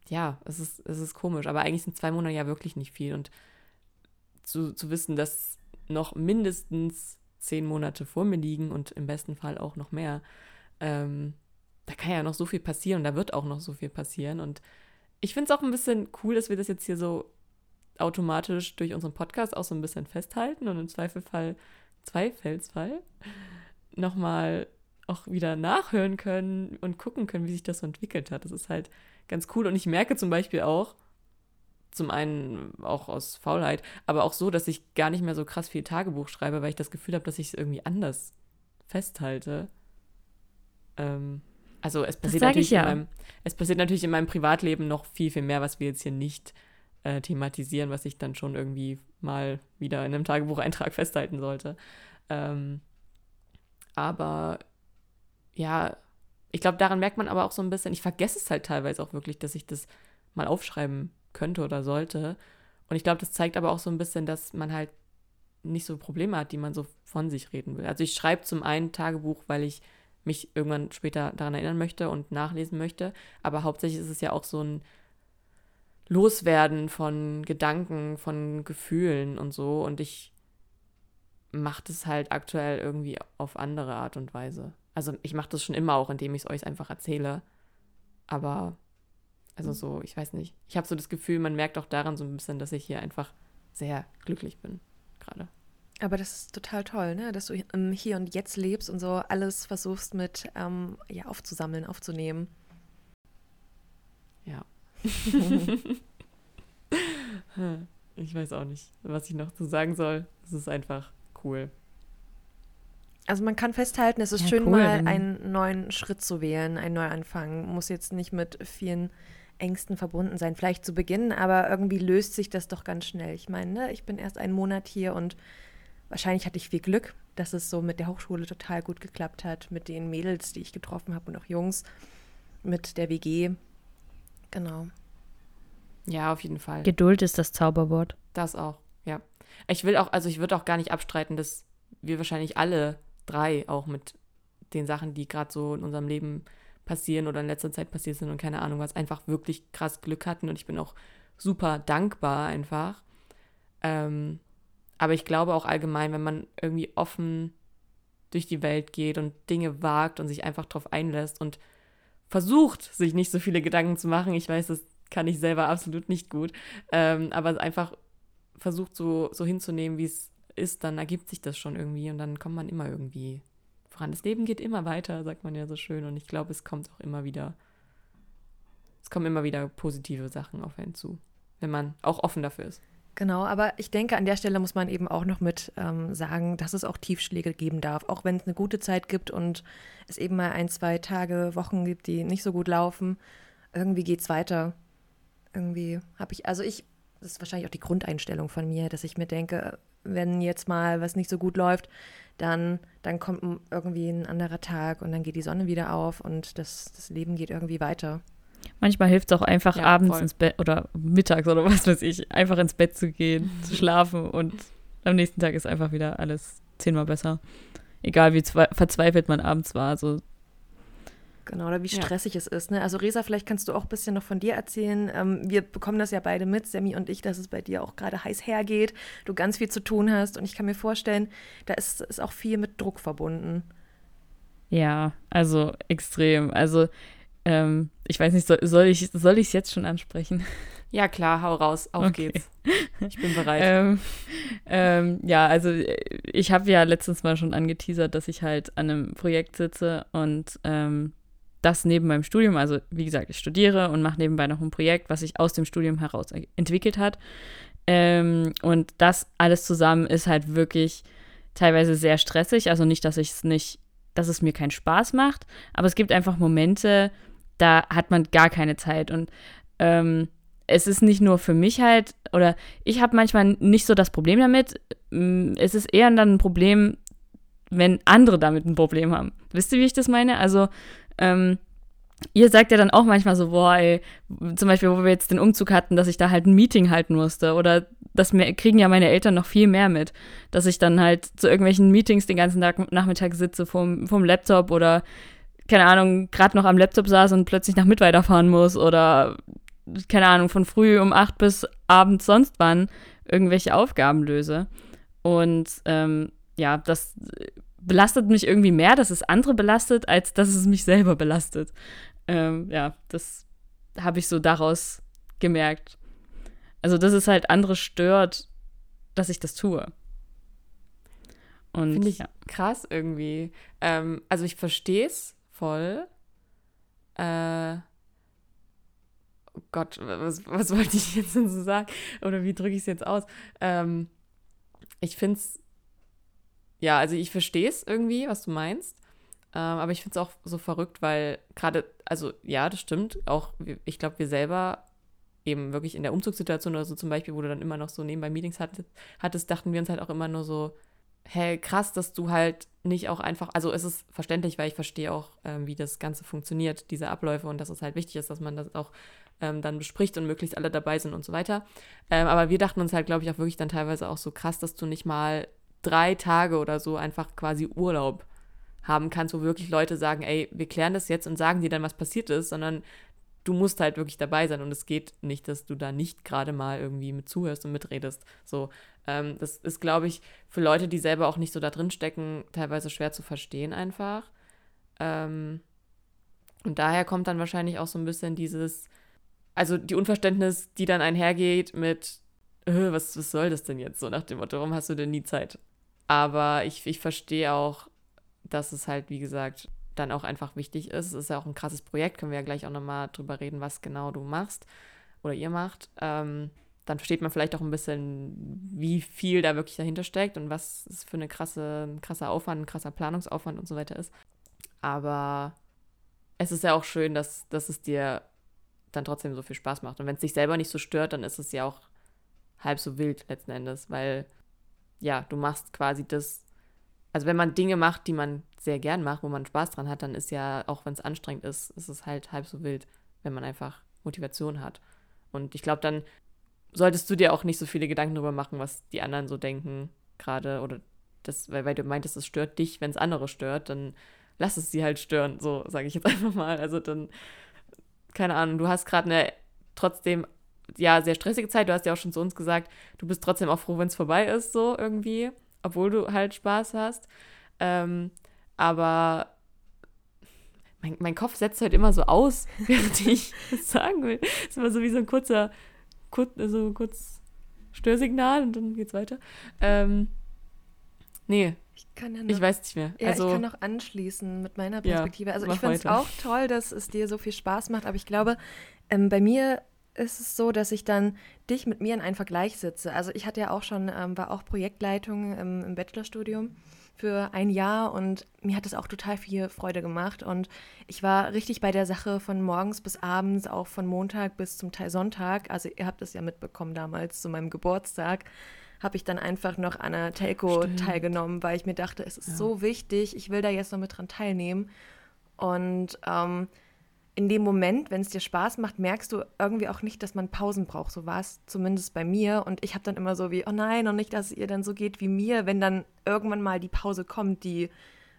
ja, es ist, es ist komisch, aber eigentlich sind zwei Monate ja wirklich nicht viel. Und zu, zu wissen, dass noch mindestens zehn Monate vor mir liegen und im besten Fall auch noch mehr. Ähm, da kann ja noch so viel passieren und da wird auch noch so viel passieren. Und ich finde es auch ein bisschen cool, dass wir das jetzt hier so automatisch durch unseren Podcast auch so ein bisschen festhalten und im Zweifelfall, Zweifelsfall, nochmal auch wieder nachhören können und gucken können, wie sich das so entwickelt hat. Das ist halt ganz cool. Und ich merke zum Beispiel auch, zum einen auch aus Faulheit, aber auch so, dass ich gar nicht mehr so krass viel Tagebuch schreibe, weil ich das Gefühl habe, dass ich es irgendwie anders festhalte. Ähm, also es passiert, natürlich ja. in meinem, es passiert natürlich in meinem Privatleben noch viel, viel mehr, was wir jetzt hier nicht äh, thematisieren, was ich dann schon irgendwie mal wieder in einem Tagebucheintrag festhalten sollte. Ähm, aber ja, ich glaube, daran merkt man aber auch so ein bisschen, ich vergesse es halt teilweise auch wirklich, dass ich das mal aufschreiben könnte oder sollte. Und ich glaube, das zeigt aber auch so ein bisschen, dass man halt nicht so Probleme hat, die man so von sich reden will. Also ich schreibe zum einen Tagebuch, weil ich mich irgendwann später daran erinnern möchte und nachlesen möchte, aber hauptsächlich ist es ja auch so ein Loswerden von Gedanken, von Gefühlen und so und ich mache das halt aktuell irgendwie auf andere Art und Weise. Also ich mache das schon immer auch, indem ich es euch einfach erzähle, aber also so, ich weiß nicht. Ich habe so das Gefühl, man merkt auch daran so ein bisschen, dass ich hier einfach sehr glücklich bin gerade. Aber das ist total toll, ne? dass du im Hier und Jetzt lebst und so alles versuchst mit ähm, ja, aufzusammeln, aufzunehmen. Ja. ich weiß auch nicht, was ich noch zu sagen soll. Es ist einfach cool. Also man kann festhalten, es ist Ja, schön, cool, mal einen neuen Schritt zu wählen, einen Neuanfang. Muss jetzt nicht mit vielen Ängsten verbunden sein, vielleicht zu Beginn, aber irgendwie löst sich das doch ganz schnell. Ich meine, ne, ich bin erst einen Monat hier und wahrscheinlich hatte ich viel Glück, dass es so mit der Hochschule total gut geklappt hat, mit den Mädels, die ich getroffen habe und auch Jungs, mit der WG. Genau. Ja, auf jeden Fall. Geduld ist das Zauberwort. Das auch, ja. Ich will auch, also ich würde auch gar nicht abstreiten, dass wir wahrscheinlich alle drei auch mit den Sachen, die gerade so in unserem Leben passieren oder in letzter Zeit passiert sind und keine Ahnung was, einfach wirklich krass Glück hatten und ich bin auch super dankbar einfach. Ähm, aber ich glaube auch allgemein, wenn man irgendwie offen durch die Welt geht und Dinge wagt und sich einfach drauf einlässt und versucht, sich nicht so viele Gedanken zu machen. Ich weiß, das kann ich selber absolut nicht gut. Ähm, aber einfach versucht so, so hinzunehmen, wie es ist, dann ergibt sich das schon irgendwie und dann kommt man immer irgendwie voran. Das Leben geht immer weiter, sagt man ja so schön. Und ich glaube, es kommt auch immer wieder, es kommen immer wieder positive Sachen auf einen zu, wenn man auch offen dafür ist. Genau, aber ich denke, an der Stelle muss man eben auch noch mit ähm, sagen, dass es auch Tiefschläge geben darf. Auch wenn es eine gute Zeit gibt und es eben mal ein, zwei Tage, Wochen gibt, die nicht so gut laufen. Irgendwie geht es weiter. Irgendwie habe ich, also ich, das ist wahrscheinlich auch die Grundeinstellung von mir, dass ich mir denke, wenn jetzt mal was nicht so gut läuft, dann, dann kommt irgendwie ein anderer Tag und dann geht die Sonne wieder auf und das, das Leben geht irgendwie weiter. Manchmal hilft es auch einfach, Ja, abends voll. ins Bett oder mittags oder was weiß ich, einfach ins Bett zu gehen, zu schlafen und am nächsten Tag ist einfach wieder alles zehnmal besser. Egal wie zwe- verzweifelt man abends war. So, Genau, oder wie Ja. stressig es ist. Ne? Also Resa, vielleicht kannst du auch ein bisschen noch von dir erzählen. Ähm, wir bekommen das ja beide mit, Sammy und ich, dass es bei dir auch gerade heiß hergeht, du ganz viel zu tun hast und ich kann mir vorstellen, da ist, ist auch viel mit Druck verbunden. ja, also extrem. Also, ähm, ich weiß nicht, soll, soll ich es jetzt schon ansprechen? Ja, klar, hau raus, auf Okay. geht's. Ich bin bereit. Ähm, ähm, ja, also ich habe ja letztens mal schon angeteasert, dass ich halt an einem Projekt sitze und ähm, das neben meinem Studium, also wie gesagt, ich studiere und mache nebenbei noch ein Projekt, was sich aus dem Studium heraus entwickelt hat. Ähm, und das alles zusammen ist halt wirklich teilweise sehr stressig. Also nicht, dass ich es nicht, dass es mir keinen Spaß macht, aber es gibt einfach Momente, da hat man gar keine Zeit. Und ähm, es ist nicht nur für mich halt, oder ich habe manchmal nicht so das Problem damit. Mm, es ist eher dann ein Problem, wenn andere damit ein Problem haben. Wisst ihr, wie ich das meine? Also, ähm, ihr sagt ja dann auch manchmal so, boah, ey, zum Beispiel, wo wir jetzt den Umzug hatten, dass ich da halt ein Meeting halten musste. Oder das kriegen ja meine Eltern noch viel mehr mit, dass ich dann halt zu irgendwelchen Meetings den ganzen Tag, Nachmittag sitze vom, vom Laptop oder, keine Ahnung, gerade noch am Laptop saß und plötzlich nach Mittweiter fahren muss oder, keine Ahnung, von früh um acht bis abends sonst wann irgendwelche Aufgaben löse. Und ähm, ja, das belastet mich irgendwie mehr, dass es andere belastet, als dass es mich selber belastet. Ähm, ja, das habe ich so daraus gemerkt. Also, dass es halt andere stört, dass ich das tue. Finde ich ja. krass irgendwie. Ähm, also, ich verstehe es voll. Äh, oh Gott, was, was wollte ich jetzt so sagen? Oder wie drücke ich es jetzt aus? Ähm, ich finde es ja, also ich verstehe es irgendwie, was du meinst. Ähm, aber ich finde es auch so verrückt, weil gerade, also ja, das stimmt. Auch, ich glaube, wir selber eben wirklich in der Umzugssituation oder so zum Beispiel, wo du dann immer noch so nebenbei Meetings hattest, hattest dachten wir uns halt auch immer nur so, hä, krass, dass du halt nicht auch einfach, also es ist verständlich, weil ich verstehe auch, ähm, wie das Ganze funktioniert, diese Abläufe und dass es halt wichtig ist, dass man das auch ähm, dann bespricht und möglichst alle dabei sind und so weiter. Ähm, aber wir dachten uns halt, glaube ich, auch wirklich dann teilweise auch so krass, dass du nicht mal drei Tage oder so einfach quasi Urlaub haben kannst, wo wirklich Leute sagen, ey, wir klären das jetzt und sagen dir dann, was passiert ist, sondern du musst halt wirklich dabei sein und es geht nicht, dass du da nicht gerade mal irgendwie mit zuhörst und mitredest. So, ähm, das ist, glaube ich, für Leute, die selber auch nicht so da drin stecken, teilweise schwer zu verstehen einfach. Ähm, und daher kommt dann wahrscheinlich auch so ein bisschen dieses, also die Unverständnis, die dann einhergeht mit, äh, was, was soll das denn jetzt? So nach dem Motto, warum hast du denn nie Zeit? Aber ich, ich verstehe auch, dass es halt, wie gesagt, dann auch einfach wichtig ist. Es ist ja auch ein krasses Projekt, können wir ja gleich auch nochmal drüber reden, was genau du machst oder ihr macht. Ähm, dann versteht man vielleicht auch ein bisschen, wie viel da wirklich dahinter steckt und was es für eine krasse, ein krasser Aufwand, ein krasser Planungsaufwand und so weiter ist. Aber es ist ja auch schön, dass, dass es dir dann trotzdem so viel Spaß macht. Und wenn es dich selber nicht so stört, dann ist es ja auch halb so wild letzten Endes, weil ja, du machst quasi das. Also wenn man Dinge macht, die man sehr gern macht, wo man Spaß dran hat, dann ist ja, auch wenn es anstrengend ist, ist es halt halb so wild, wenn man einfach Motivation hat. Und ich glaube, dann solltest du dir auch nicht so viele Gedanken darüber machen, was die anderen so denken, gerade, oder das, weil, weil du meintest, es stört dich, wenn es andere stört, dann lass es sie halt stören, so sage ich jetzt einfach mal. Also dann, keine Ahnung, du hast gerade eine trotzdem ja, sehr stressige Zeit. Du hast ja auch schon zu uns gesagt, du bist trotzdem auch froh, wenn es vorbei ist, so irgendwie, obwohl du halt Spaß hast. Ähm, aber mein, mein Kopf setzt halt immer so aus, während ich das sagen will. Es ist immer so wie so ein kurzer, kur, so kurz Störsignal und dann geht's weiter. Ähm, nee, ich, ja noch, ich, weiß nicht mehr. Ja, also, ich kann noch anschließen mit meiner Perspektive. Ja, also ich finde es auch toll, dass es dir so viel Spaß macht, aber ich glaube, ähm, bei mir ist es so, dass ich dann dich mit mir in einen Vergleich setze. Also ich hatte ja auch schon, ähm, war auch Projektleitung im, im Bachelorstudium für ein Jahr und mir hat es auch total viel Freude gemacht und ich war richtig bei der Sache von morgens bis abends, auch von Montag bis zum Teil Sonntag. Also ihr habt es ja mitbekommen damals zu meinem Geburtstag habe ich dann einfach noch an einer Telco Stimmt. teilgenommen, weil ich mir dachte, es ist ja. so wichtig, ich will da jetzt noch mit dran teilnehmen. Und ähm, in dem Moment, wenn es dir Spaß macht, merkst du irgendwie auch nicht, dass man Pausen braucht. So war es zumindest bei mir. Und ich habe dann immer so wie, oh nein, und nicht, dass es ihr dann so geht wie mir, wenn dann irgendwann mal die Pause kommt, die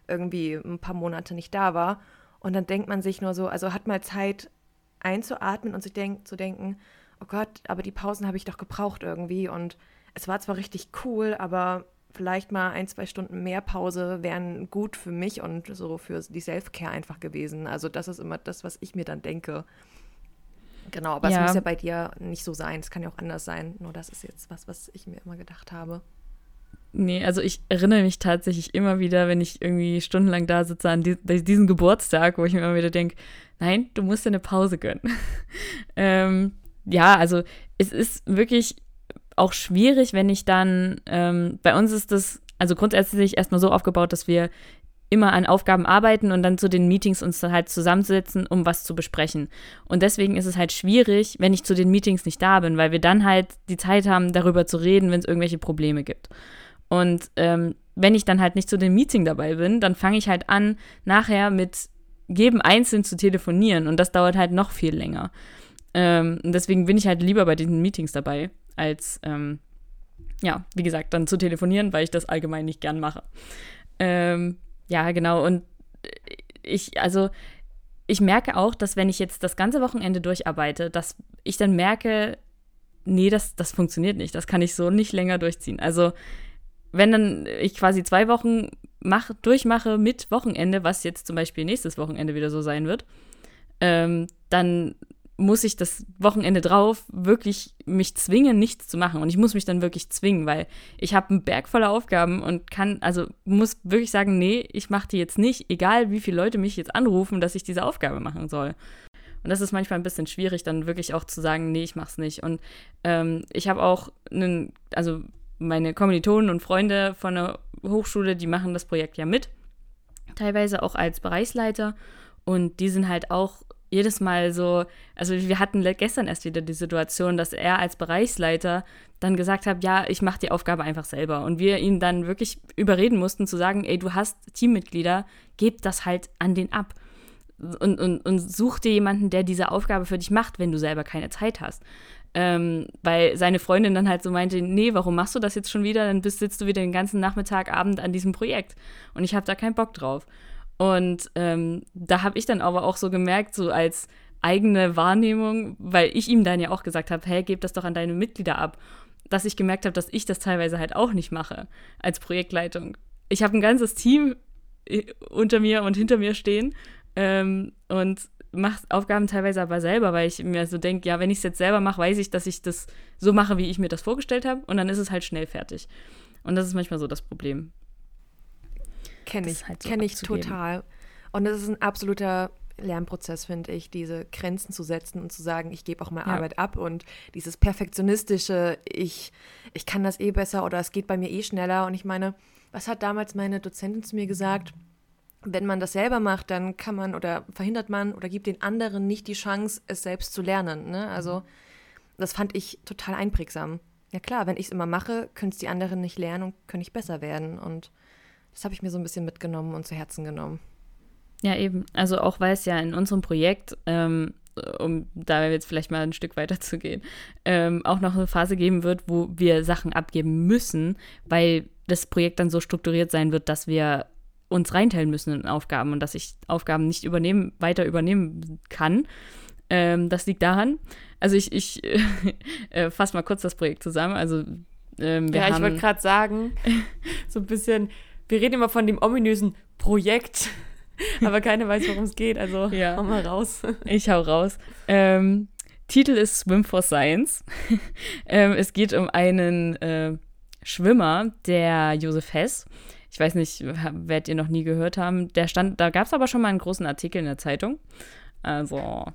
irgendwie ein paar Monate nicht da war. Und dann denkt man sich nur so, also hat mal Zeit einzuatmen und sich denk, zu denken, oh Gott, aber die Pausen habe ich doch gebraucht irgendwie. Und es war zwar richtig cool, aber vielleicht mal ein, zwei Stunden mehr Pause wären gut für mich und so für die Self-Care einfach gewesen. Also das ist immer das, was ich mir dann denke. Genau, aber ja. es muss ja bei dir nicht so sein. Es kann ja auch anders sein. Nur das ist jetzt was, was ich mir immer gedacht habe. Nee, also ich erinnere mich tatsächlich immer wieder, wenn ich irgendwie stundenlang da sitze an die, diesen Geburtstag, wo ich mir immer wieder denke, nein, du musst dir eine Pause gönnen. ähm, ja, also es ist wirklich auch schwierig, wenn ich dann, ähm, bei uns ist das, also grundsätzlich erstmal so aufgebaut, dass wir immer an Aufgaben arbeiten und dann zu den Meetings uns dann halt zusammensetzen, um was zu besprechen. Und deswegen ist es halt schwierig, wenn ich zu den Meetings nicht da bin, weil wir dann halt die Zeit haben, darüber zu reden, wenn es irgendwelche Probleme gibt. Und ähm, wenn ich dann halt nicht zu dem Meeting dabei bin, dann fange ich halt an, nachher mit jedem Einzelnen zu telefonieren und das dauert halt noch viel länger. Ähm, und deswegen bin ich halt lieber bei diesen Meetings dabei, als, ähm, ja, wie gesagt, dann zu telefonieren, weil ich das allgemein nicht gern mache. Ähm, ja, genau. Und ich, also, ich merke auch, dass wenn ich jetzt das ganze Wochenende durcharbeite, dass ich dann merke, nee, das, das funktioniert nicht. Das kann ich so nicht länger durchziehen. Also, wenn dann ich quasi zwei Wochen mach, durchmache mit Wochenende, was jetzt zum Beispiel nächstes Wochenende wieder so sein wird, ähm, dann muss ich das Wochenende drauf wirklich mich zwingen, nichts zu machen. Und ich muss mich dann wirklich zwingen, weil ich habe einen Berg voller Aufgaben und kann, also muss wirklich sagen, nee, ich mache die jetzt nicht, egal wie viele Leute mich jetzt anrufen, dass ich diese Aufgabe machen soll. Und das ist manchmal ein bisschen schwierig, dann wirklich auch zu sagen, nee, ich mach's nicht. Und ähm, ich habe auch einen, also meine Kommilitonen und Freunde von der Hochschule, die machen das Projekt ja mit, teilweise auch als Bereichsleiter. Und die sind halt auch jedes Mal so, also wir hatten gestern erst wieder die Situation, dass er als Bereichsleiter dann gesagt hat, ja, ich mache die Aufgabe einfach selber. Und wir ihn dann wirklich überreden mussten zu sagen, ey, du hast Teammitglieder, gib das halt an den ab. Und, und, und such dir jemanden, der diese Aufgabe für dich macht, wenn du selber keine Zeit hast. Ähm, weil seine Freundin dann halt so meinte, nee, warum machst du das jetzt schon wieder? Dann bist, sitzt du wieder den ganzen Nachmittag, Abend an diesem Projekt. Und ich habe da keinen Bock drauf. Und ähm, da habe ich dann aber auch so gemerkt, so als eigene Wahrnehmung, weil ich ihm dann ja auch gesagt habe, hey, gib das doch an deine Mitglieder ab, dass ich gemerkt habe, dass ich das teilweise halt auch nicht mache als Projektleitung. Ich habe ein ganzes Team äh, unter mir und hinter mir stehen ähm, und mache Aufgaben teilweise aber selber, weil ich mir so denke, ja, wenn ich es jetzt selber mache, weiß ich, dass ich das so mache, wie ich mir das vorgestellt habe und dann ist es halt schnell fertig. Und das ist manchmal so das Problem. Kenne ich, halt so kenne ich total. Und das ist ein absoluter Lernprozess, finde ich, diese Grenzen zu setzen und zu sagen, ich gebe auch mal ja. Arbeit ab und dieses perfektionistische, ich, ich kann das eh besser oder es geht bei mir eh schneller. Und ich meine, was hat damals meine Dozentin zu mir gesagt? Wenn man das selber macht, dann kann man oder verhindert man oder gibt den anderen nicht die Chance, es selbst zu lernen. Ne? Also das fand ich total einprägsam. Ja klar, wenn ich es immer mache, können es die anderen nicht lernen und können nicht besser werden. Und das habe ich mir so ein bisschen mitgenommen und zu Herzen genommen. Ja, eben. Also auch weil es ja in unserem Projekt, ähm, um da jetzt vielleicht mal ein Stück weiter zu gehen, ähm, auch noch eine Phase geben wird, wo wir Sachen abgeben müssen, weil das Projekt dann so strukturiert sein wird, dass wir uns reinteilen müssen in Aufgaben und dass ich Aufgaben nicht übernehmen, weiter übernehmen kann. Ähm, das liegt daran. Also ich, ich äh, fasse mal kurz das Projekt zusammen. Also ähm, ja, ich wollte gerade sagen, so ein bisschen wir reden immer von dem ominösen Projekt, aber keiner weiß, worum es geht. Also ja. hau mal raus. Ich hau raus. Ähm, Titel ist Swim for Science. ähm, es geht um einen äh, Schwimmer, der Josef Hess. Ich weiß nicht, werdet ihr noch nie gehört haben. Der stand, da gab es aber schon mal einen großen Artikel in der Zeitung. Also,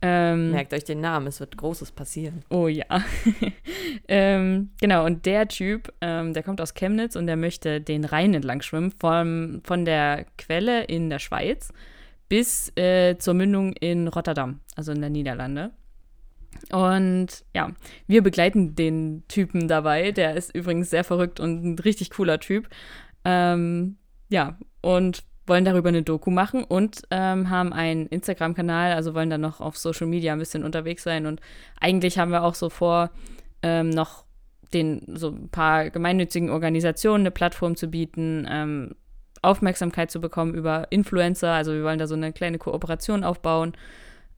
ähm, Merkt euch den Namen, es wird Großes passieren. Oh ja. ähm, genau, und der Typ, ähm, der kommt aus Chemnitz und der möchte den Rhein entlang schwimmen, vom, von der Quelle in der Schweiz bis äh, zur Mündung in Rotterdam, also in der Niederlande. Und ja, wir begleiten den Typen dabei. Der ist übrigens sehr verrückt und ein richtig cooler Typ. Ähm, ja, und wollen darüber eine Doku machen und ähm, haben einen Instagram-Kanal, also wollen dann noch auf Social Media ein bisschen unterwegs sein. Und eigentlich haben wir auch so vor, ähm, noch den so ein paar gemeinnützigen Organisationen eine Plattform zu bieten, ähm, Aufmerksamkeit zu bekommen über Influencer. Also wir wollen da so eine kleine Kooperation aufbauen.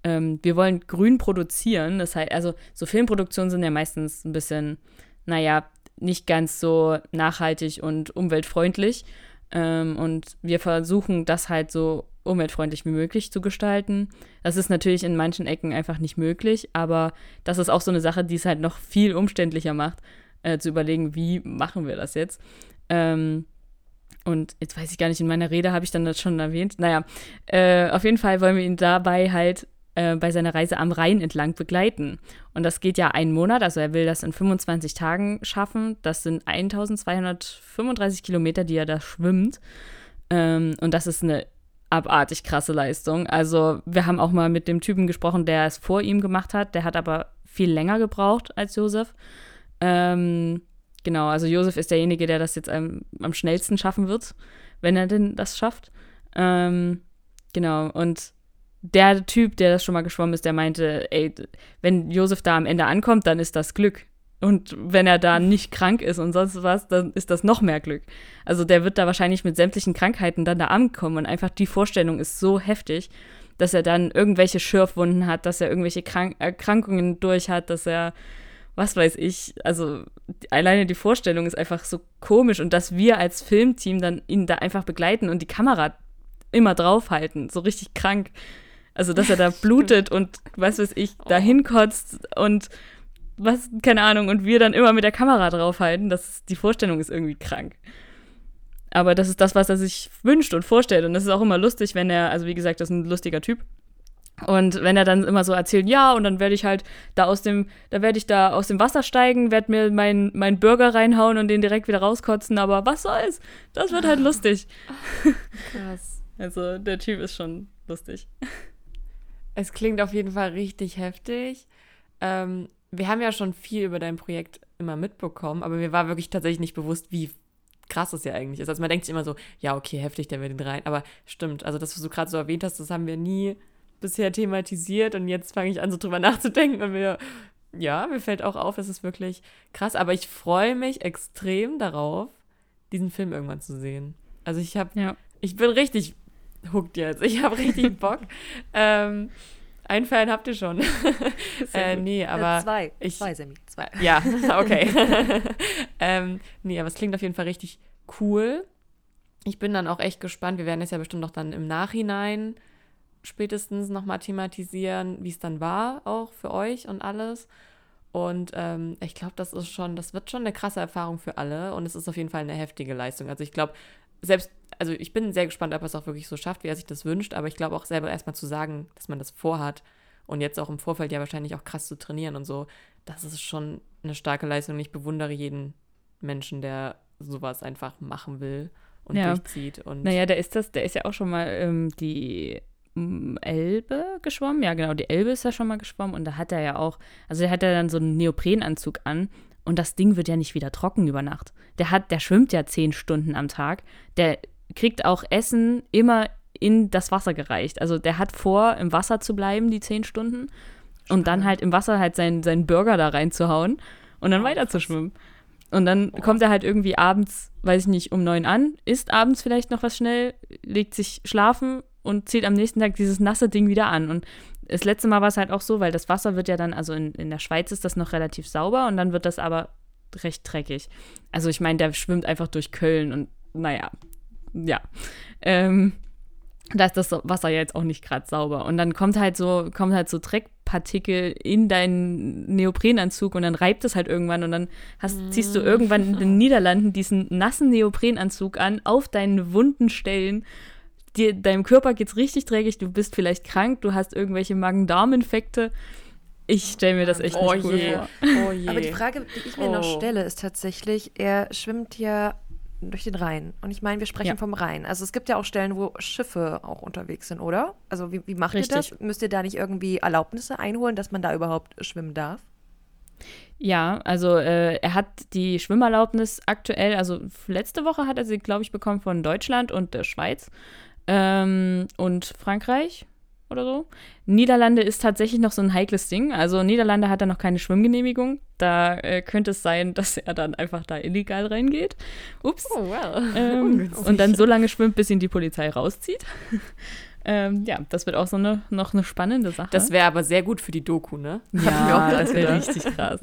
Ähm, wir wollen grün produzieren. Das heißt, also so Filmproduktionen sind ja meistens ein bisschen, naja, nicht ganz so nachhaltig und umweltfreundlich. Ähm, und wir versuchen das halt so umweltfreundlich wie möglich zu gestalten. Das ist natürlich in manchen Ecken einfach nicht möglich, aber das ist auch so eine Sache, die es halt noch viel umständlicher macht, äh, zu überlegen, wie machen wir das jetzt. Ähm, und jetzt weiß ich gar nicht, in meiner Rede habe ich dann das schon erwähnt. Naja, äh, auf jeden Fall wollen wir ihn dabei halt äh, bei seiner Reise am Rhein entlang begleiten. Und das geht ja einen Monat, also er will das in 25 Tagen schaffen. Das sind 1235 Kilometer, die er da schwimmt. Ähm, und das ist eine abartig krasse Leistung. Also wir haben auch mal mit dem Typen gesprochen, der es vor ihm gemacht hat. Der hat aber viel länger gebraucht als Josef. Ähm, genau, also Josef ist derjenige, der das jetzt am, am schnellsten schaffen wird, wenn er denn das schafft. Ähm, genau, und der Typ, der das schon mal geschwommen ist, der meinte, ey, wenn Josef da am Ende ankommt, dann ist das Glück. Und wenn er da nicht krank ist und sonst was, dann ist das noch mehr Glück. Also der wird da wahrscheinlich mit sämtlichen Krankheiten dann da ankommen und einfach die Vorstellung ist so heftig, dass er dann irgendwelche Schürfwunden hat, dass er irgendwelche Krank Erkrankungen durch hat, dass er, was weiß ich, also alleine die Vorstellung ist einfach so komisch und dass wir als Filmteam dann ihn da einfach begleiten und die Kamera immer draufhalten, so richtig krank. Also, dass er da blutet und was weiß ich, da hinkotzt und was, keine Ahnung, und wir dann immer mit der Kamera draufhalten, das, die Vorstellung ist irgendwie krank. Aber das ist das, was er sich wünscht und vorstellt. Und das ist auch immer lustig, wenn er, also wie gesagt, das ist ein lustiger Typ. Und wenn er dann immer so erzählt, ja, und dann werde ich halt da aus dem, da werde ich da aus dem Wasser steigen, werde mir meinen mein Burger reinhauen und den direkt wieder rauskotzen, aber was soll's? Das wird halt lustig. Krass. Also der Typ ist schon lustig. Es klingt auf jeden Fall richtig heftig. Ähm, wir haben ja schon viel über dein Projekt immer mitbekommen, aber mir war wirklich tatsächlich nicht bewusst, wie krass es ja eigentlich ist. Also man denkt sich immer so, ja, okay, heftig, der will den rein. Aber stimmt, also das, was du gerade so erwähnt hast, das haben wir nie bisher thematisiert und jetzt fange ich an, so drüber nachzudenken und mir, ja, mir fällt auch auf, es ist wirklich krass. Aber ich freue mich extrem darauf, diesen Film irgendwann zu sehen. Also ich habe, ja. ich bin richtig hooked jetzt. Ich habe richtig Bock. ähm, ein Fan habt ihr schon. äh, nee, aber. Äh, zwei. Ich, zwei, Sammy. Zwei. Ja, okay. ähm, nee, aber es klingt auf jeden Fall richtig cool. Ich bin dann auch echt gespannt. Wir werden es ja bestimmt noch dann im Nachhinein spätestens nochmal thematisieren, wie es dann war, auch für euch und alles. Und ähm, ich glaube, das ist schon, das wird schon eine krasse Erfahrung für alle und es ist auf jeden Fall eine heftige Leistung. Also ich glaube, selbst, also ich bin sehr gespannt, ob er es auch wirklich so schafft, wie er sich das wünscht, aber ich glaube auch selber erstmal zu sagen, dass man das vorhat und jetzt auch im Vorfeld ja wahrscheinlich auch krass zu trainieren und so, das ist schon eine starke Leistung. Ich bewundere jeden Menschen, der sowas einfach machen will und ja. durchzieht. Und naja, der ist das, der ist ja auch schon mal ähm, die mm, Elbe geschwommen. Ja, genau, die Elbe ist ja schon mal geschwommen und da hat er ja auch, also der hat ja dann so einen Neoprenanzug an und das Ding wird ja nicht wieder trocken über Nacht. Der hat, der schwimmt ja zehn Stunden am Tag. Der kriegt auch Essen immer in das Wasser gereicht. Also der hat vor, im Wasser zu bleiben, die zehn Stunden. Und dann halt im Wasser halt seinen, seinen Burger da reinzuhauen und dann weiter zu schwimmen. Und dann oh. kommt er halt irgendwie abends, weiß ich nicht, um neun an, isst abends vielleicht noch was schnell, legt sich schlafen und zieht am nächsten Tag dieses nasse Ding wieder an. Und das letzte Mal war es halt auch so, weil das Wasser wird ja dann, also in, in der Schweiz ist das noch relativ sauber und dann wird das aber recht dreckig. Also ich meine, der schwimmt einfach durch Köln und naja, ja. Ähm, da ist das Wasser ja jetzt auch nicht gerade sauber. Und dann kommt halt so, kommt halt so Dreckpartikel in deinen Neoprenanzug und dann reibt es halt irgendwann und dann hast, ziehst du irgendwann in den Niederlanden diesen nassen Neoprenanzug an auf deinen wunden Stellen dir, deinem Körper geht's richtig dreckig, du bist vielleicht krank, du hast irgendwelche Magen-Darm-Infekte. Ich stelle mir das echt oh nicht cool je. vor. Oh je. Aber die Frage, die ich mir oh. noch stelle, ist tatsächlich, er schwimmt ja durch den Rhein. Und ich meine, wir sprechen ja. vom Rhein. Also es gibt ja auch Stellen, wo Schiffe auch unterwegs sind, oder? Also wie, wie macht Richtig. ihr das? Müsst ihr da nicht irgendwie Erlaubnisse einholen, dass man da überhaupt schwimmen darf? Ja, also äh, er hat die Schwimmerlaubnis aktuell, also letzte Woche hat er sie, glaube ich, bekommen von Deutschland und der Schweiz ähm, und Frankreich oder so. Niederlande ist tatsächlich noch so ein heikles Ding. Also Niederlande hat da noch keine Schwimmgenehmigung. Da äh, könnte es sein, dass er dann einfach da illegal reingeht. Ups. Oh, well. Ähm, und dann so lange schwimmt, bis ihn die Polizei rauszieht. ähm, ja, das wird auch so eine, noch eine spannende Sache. Das wäre aber sehr gut für die Doku, ne? Ja, das wäre richtig krass.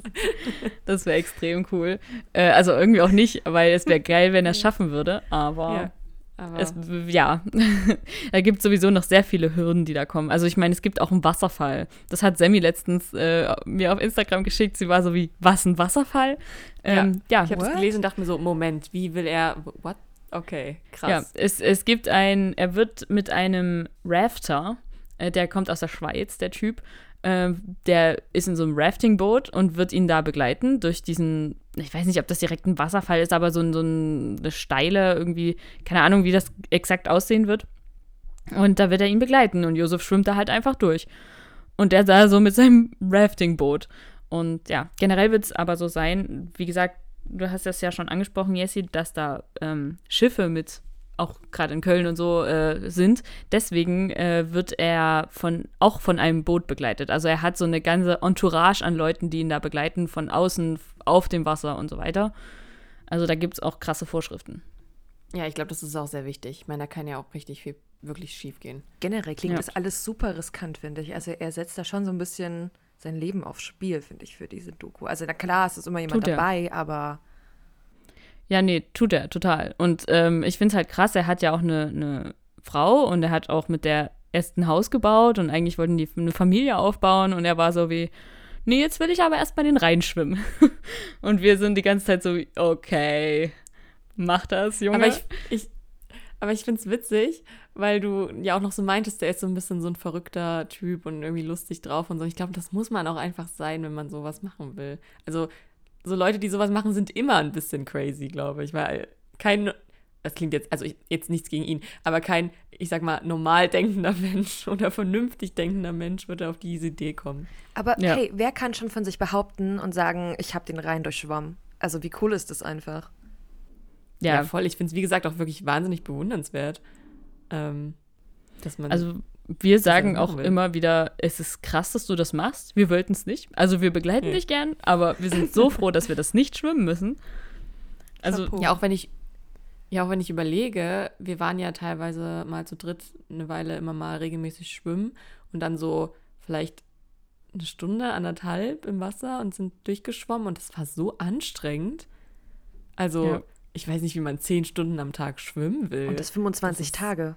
Das wäre extrem cool. Äh, also irgendwie auch nicht, weil es wäre geil, wenn er es schaffen würde. Aber ja. Aber Es, ja, da gibt es sowieso noch sehr viele Hürden, die da kommen. Also ich meine, es gibt auch einen Wasserfall. Das hat Sammy letztens äh, mir auf Instagram geschickt. Sie war so wie, was, ein Wasserfall? Ähm, ja, ich habe das gelesen und dachte mir so, Moment, wie will er, what? Okay, ja, krass. es, es gibt ein, er wird mit einem Rafter, äh, der kommt aus der Schweiz, der Typ, ähm, der ist in so einem Raftingboot und wird ihn da begleiten durch diesen, ich weiß nicht, ob das direkt ein Wasserfall ist, aber so, ein, so ein, eine steile, irgendwie, keine Ahnung, wie das exakt aussehen wird. Und da wird er ihn begleiten und Josef schwimmt da halt einfach durch. Und der da so mit seinem Raftingboot. Und ja, generell wird es aber so sein, wie gesagt, du hast das ja schon angesprochen, Jessie, dass da ähm, Schiffe mit auch gerade in Köln und so äh, sind. Deswegen äh, wird er von auch von einem Boot begleitet. Also er hat so eine ganze Entourage an Leuten, die ihn da begleiten, von außen auf dem Wasser und so weiter. Also da gibt es auch krasse Vorschriften. Ja, ich glaube, das ist auch sehr wichtig. Ich meine, da kann ja auch richtig viel wirklich schief gehen. Generell klingt Ja. das alles super riskant, finde ich. Also er setzt da schon so ein bisschen sein Leben aufs Spiel, finde ich, für diese Doku. Also na klar, es ist immer jemand Tut er. dabei, aber Ja, nee, tut er total. Und ähm, ich finde es halt krass, er hat ja auch eine, eine Frau und er hat auch mit der erst ein Haus gebaut und eigentlich wollten die eine Familie aufbauen und er war so wie, nee, jetzt will ich aber erst mal den Rhein schwimmen. und wir sind die ganze Zeit so, wie, okay, mach das, Junge. Aber ich, ich, aber ich finde es witzig, weil du ja auch noch so meintest, der ist so ein bisschen so ein verrückter Typ und irgendwie lustig drauf und so. Ich glaube, das muss man auch einfach sein, wenn man sowas machen will. Also, so Leute, die sowas machen, sind immer ein bisschen crazy, glaube ich, weil kein, das klingt jetzt, also ich, jetzt nichts gegen ihn, aber kein, ich sag mal, normal denkender Mensch oder vernünftig denkender Mensch würde auf diese Idee kommen. Aber Ja. hey, wer kann schon von sich behaupten und sagen, ich habe den Rhein durchschwommen? Also wie cool ist das einfach? Ja, ja, voll. Ich finde es, wie gesagt, auch wirklich wahnsinnig bewundernswert, ähm, dass man. also wir sagen auch will. immer wieder, es ist krass, dass du das machst. Wir wollten es nicht. Also wir begleiten Nee. dich gern, aber wir sind so froh, dass wir das nicht schwimmen müssen. Also Chapeau. Ja, auch wenn ich, ja, auch wenn ich überlege, wir waren ja teilweise mal zu dritt eine Weile immer mal regelmäßig schwimmen und dann so vielleicht eine Stunde, anderthalb im Wasser und sind durchgeschwommen und das war so anstrengend. Also, Ja. ich weiß nicht, wie man zehn Stunden am Tag schwimmen will. Und das 25 Das ist- Tage.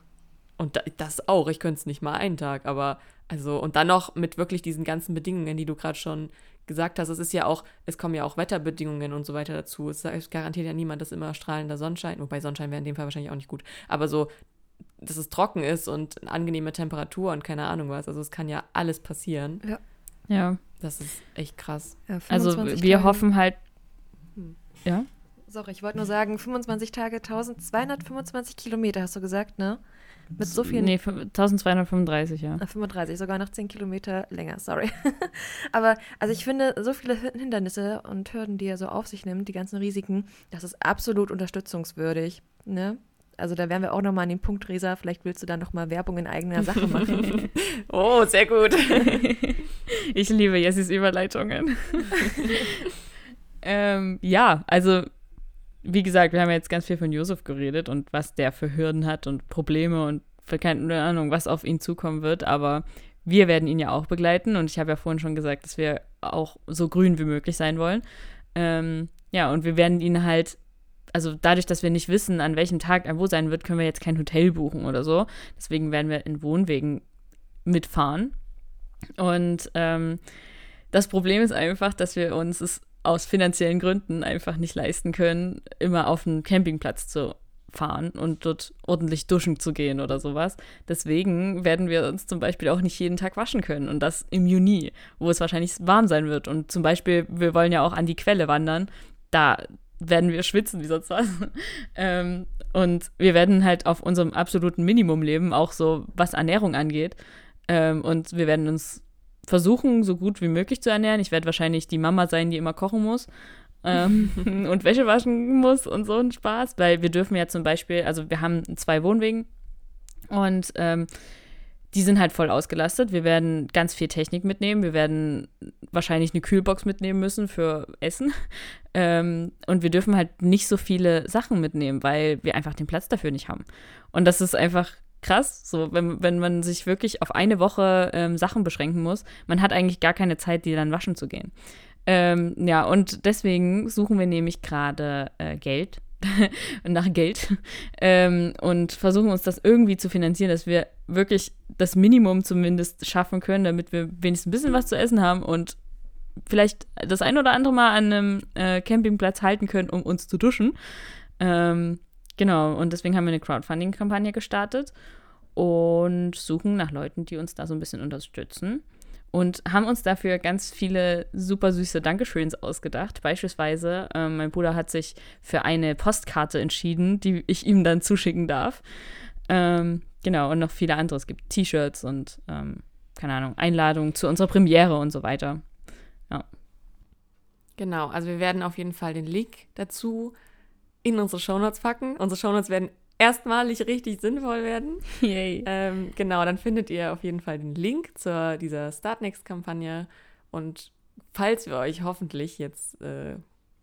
Und da, das auch, ich könnte es nicht mal einen Tag, aber also, und dann noch mit wirklich diesen ganzen Bedingungen, die du gerade schon gesagt hast. Es ist ja auch, es kommen ja auch Wetterbedingungen und so weiter dazu. Es es garantiert ja niemand, dass immer strahlender Sonnenschein, wobei Sonnenschein wäre in dem Fall wahrscheinlich auch nicht gut, aber so, dass es trocken ist und eine angenehme Temperatur und keine Ahnung was. Also es kann ja alles passieren. ja, Das ist echt krass. Ja, also 25 wir Tage. hoffen halt, Hm. ja, Sorry, ich wollte nur sagen, 25 Tage, 1225 Kilometer, hast du gesagt, ne? Mit so vielen. nee, 1235, ja. Ah, 35, sogar noch 10 Kilometer länger, sorry. Aber also ich finde, so viele Hin- Hindernisse und Hürden, die er so auf sich nimmt, die ganzen Risiken, das ist absolut unterstützungswürdig. Ne? Also da wären wir auch nochmal an dem Punkt, Resa, vielleicht willst du da nochmal Werbung in eigener Sache machen. Oh, sehr gut. Ich liebe Jessis Überleitungen. ähm, ja, also wie gesagt, wir haben jetzt ganz viel von Josef geredet und was der für Hürden hat und Probleme und für keine Ahnung, was auf ihn zukommen wird, aber wir werden ihn ja auch begleiten und ich habe ja vorhin schon gesagt, dass wir auch so grün wie möglich sein wollen. Ähm, ja, und wir werden ihn halt, also dadurch, dass wir nicht wissen, an welchem Tag er wo sein wird, können wir jetzt kein Hotel buchen oder so. Deswegen werden wir in Wohnwegen mitfahren. Und ähm, das Problem ist einfach, dass wir uns es aus finanziellen Gründen einfach nicht leisten können, immer auf einen Campingplatz zu fahren und dort ordentlich duschen zu gehen oder sowas. Deswegen werden wir uns zum Beispiel auch nicht jeden Tag waschen können und das im Juni, wo es wahrscheinlich warm sein wird. Und zum Beispiel, wir wollen ja auch an die Quelle wandern. Da werden wir schwitzen wie sonst was. ähm, und wir werden halt auf unserem absoluten Minimum leben, auch so was Ernährung angeht. Ähm, und wir werden uns versuchen, so gut wie möglich zu ernähren. Ich werde wahrscheinlich die Mama sein, die immer kochen muss ähm, und Wäsche waschen muss und so ein Spaß, weil wir dürfen ja zum Beispiel, also wir haben zwei Wohnwegen und ähm, die sind halt voll ausgelastet. Wir werden ganz viel Technik mitnehmen. Wir werden wahrscheinlich eine Kühlbox mitnehmen müssen für Essen. Ähm, und wir dürfen halt nicht so viele Sachen mitnehmen, weil wir einfach den Platz dafür nicht haben. Und das ist einfach krass, so wenn, wenn man sich wirklich auf eine Woche ähm, Sachen beschränken muss. Man hat eigentlich gar keine Zeit, die dann waschen zu gehen. Ähm, ja, und deswegen suchen wir nämlich gerade äh, Geld nach Geld ähm, und versuchen uns das irgendwie zu finanzieren, dass wir wirklich das Minimum zumindest schaffen können, damit wir wenigstens ein bisschen was zu essen haben und vielleicht das ein oder andere Mal an einem äh, Campingplatz halten können, um uns zu duschen. Ähm, genau, und deswegen haben wir eine Crowdfunding-Kampagne gestartet und suchen nach Leuten, die uns da so ein bisschen unterstützen und haben uns dafür ganz viele super süße Dankeschöns ausgedacht. Beispielsweise, äh, mein Bruder hat sich für eine Postkarte entschieden, die ich ihm dann zuschicken darf. Ähm, genau, und noch viele andere. Es gibt T-Shirts und, ähm, keine Ahnung, Einladungen zu unserer Premiere und so weiter. Ja. Genau, also wir werden auf jeden Fall den Link dazu in unsere Shownotes packen. Unsere Shownotes werden erstmalig richtig sinnvoll werden. Yay. Ähm, genau, dann findet ihr auf jeden Fall den Link zu dieser Startnext-Kampagne. Und falls wir euch hoffentlich jetzt äh,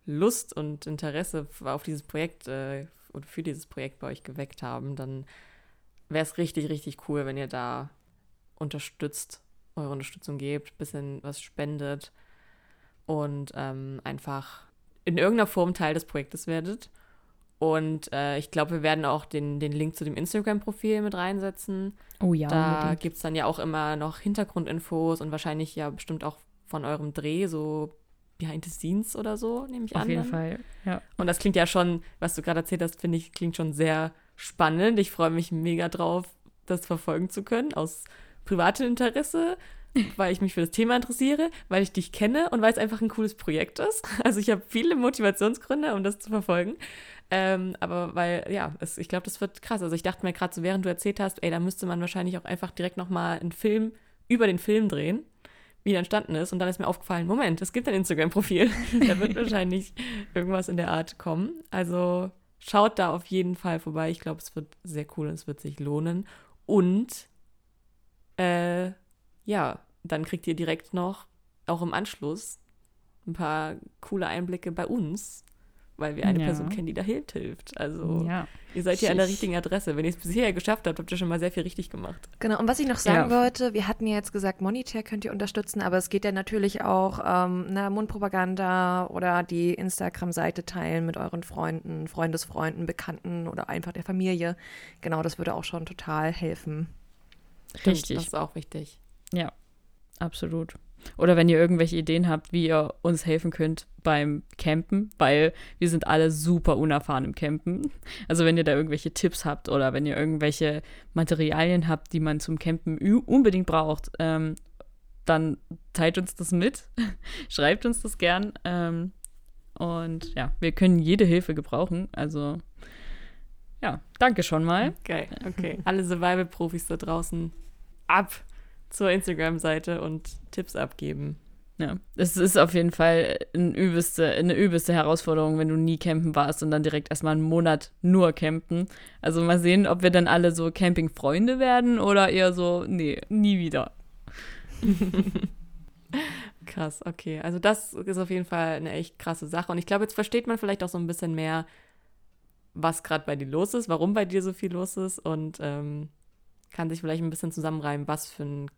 Lust und Interesse auf dieses Projekt äh, oder für dieses Projekt bei euch geweckt haben, dann wäre es richtig, richtig cool, wenn ihr da unterstützt, eure Unterstützung gebt, bisschen was spendet und ähm, einfach in irgendeiner Form Teil des Projektes werdet. Und äh, ich glaube, wir werden auch den, den Link zu dem Instagram-Profil mit reinsetzen. Oh ja. Da gibt es dann ja auch immer noch Hintergrundinfos und wahrscheinlich ja bestimmt auch von eurem Dreh, so Behind the Scenes oder so, nehme ich Auf an. jeden dann. Fall, ja. Und das klingt ja schon, was du gerade erzählt hast, finde ich, klingt schon sehr spannend. Ich freue mich mega drauf, das verfolgen zu können, aus privatem Interesse, weil ich mich für das Thema interessiere, weil ich dich kenne und weil es einfach ein cooles Projekt ist. Also ich habe viele Motivationsgründe, um das zu verfolgen. Ähm, aber weil, ja, es, ich glaube, das wird krass. Also ich dachte mir gerade so, während du erzählt hast, ey, da müsste man wahrscheinlich auch einfach direkt nochmal einen Film über den Film drehen, wie der entstanden ist. Und dann ist mir aufgefallen, Moment, es gibt ein Instagram-Profil. da wird wahrscheinlich irgendwas in der Art kommen. Also schaut da auf jeden Fall vorbei. Ich glaube, es wird sehr cool und es wird sich lohnen. Und äh, ja, dann kriegt ihr direkt noch, auch im Anschluss, ein paar coole Einblicke bei uns, weil wir eine Ja. Person kennen, die da hilft, hilft. Also Ja. ihr seid hier an der Ich- richtigen Adresse. Wenn ihr es bisher geschafft habt, habt ihr schon mal sehr viel richtig gemacht. Genau, und was ich noch sagen Ja. wollte, wir hatten ja jetzt gesagt, monetär könnt ihr unterstützen, aber es geht ja natürlich auch ähm, na, Mundpropaganda oder die Instagram-Seite teilen mit euren Freunden, Freundesfreunden, Bekannten oder einfach der Familie. Genau, das würde auch schon total helfen. Stimmt, Richtig. Das ist auch wichtig. Ja, absolut. Oder wenn ihr irgendwelche Ideen habt, wie ihr uns helfen könnt beim Campen, weil wir sind alle super unerfahren im Campen. Also wenn ihr da irgendwelche Tipps habt oder wenn ihr irgendwelche Materialien habt, die man zum Campen unbedingt braucht, ähm, dann teilt uns das mit, schreibt uns das gern. Ähm, und ja, wir können jede Hilfe gebrauchen. Also ja, danke schon mal. Geil, okay. Alle Survival-Profis da draußen ab zur Instagram-Seite und Tipps abgeben. Ja, es ist auf jeden Fall eine übelste, eine übelste Herausforderung, wenn du nie campen warst und dann direkt erstmal einen Monat nur campen. Also mal sehen, ob wir dann alle so Campingfreunde werden oder eher so, nee, nie wieder. Krass, okay. Also das ist auf jeden Fall eine echt krasse Sache. Und ich glaube, jetzt versteht man vielleicht auch so ein bisschen mehr, was gerade bei dir los ist, warum bei dir so viel los ist und ähm, kann sich vielleicht ein bisschen zusammenreimen, was für ein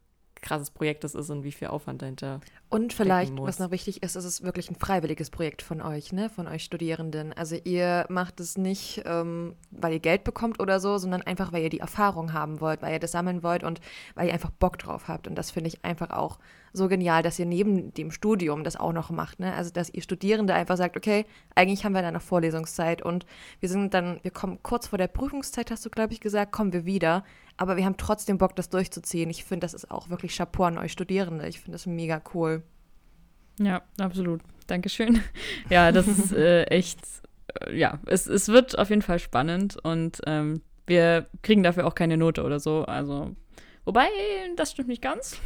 krasses Projekt das ist und wie viel Aufwand dahinter. Und vielleicht, was noch wichtig ist, ist es wirklich ein freiwilliges Projekt von euch, ne? Von euch Studierenden. Also ihr macht es nicht, ähm, weil ihr Geld bekommt oder so, sondern einfach, weil ihr die Erfahrung haben wollt, weil ihr das sammeln wollt und weil ihr einfach Bock drauf habt. Und das finde ich einfach auch so genial, dass ihr neben dem Studium das auch noch macht, ne? Also dass ihr Studierende einfach sagt, okay, eigentlich haben wir da noch Vorlesungszeit und wir sind dann, wir kommen kurz vor der Prüfungszeit, hast du, glaube ich, gesagt, kommen wir wieder. Aber wir haben trotzdem Bock, das durchzuziehen. Ich finde, das ist auch wirklich Chapeau an euch Studierende. Ich finde das mega cool. Ja, absolut. Dankeschön. Ja, das ist äh, echt, äh, ja, es, es wird auf jeden Fall spannend und ähm, wir kriegen dafür auch keine Note oder so. Also, wobei, das stimmt nicht ganz.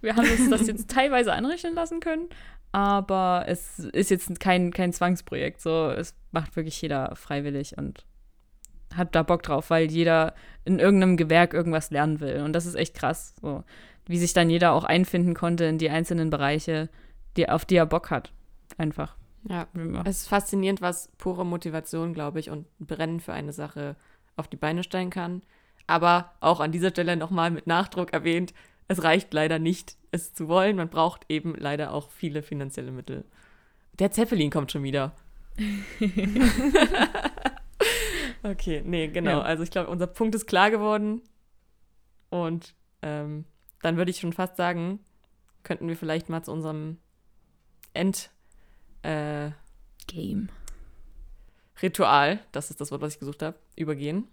Wir haben uns das jetzt teilweise anrechnen lassen können, aber es ist jetzt kein, kein Zwangsprojekt. So, es macht wirklich jeder freiwillig und hat da Bock drauf, weil jeder in irgendeinem Gewerk irgendwas lernen will. Und das ist echt krass, so wie sich dann jeder auch einfinden konnte in die einzelnen Bereiche, die, auf die er Bock hat. Einfach. Ja, es ist faszinierend, was pure Motivation, glaube ich, und Brennen für eine Sache auf die Beine stellen kann. Aber auch an dieser Stelle nochmal mit Nachdruck erwähnt, es reicht leider nicht, es zu wollen. Man braucht eben leider auch viele finanzielle Mittel. Der Zeppelin kommt schon wieder. okay, nee, genau. Ja. Also ich glaube, unser Punkt ist klar geworden. Und ähm, dann würde ich schon fast sagen, könnten wir vielleicht mal zu unserem End äh, Game. Ritual, das ist das Wort, was ich gesucht habe, übergehen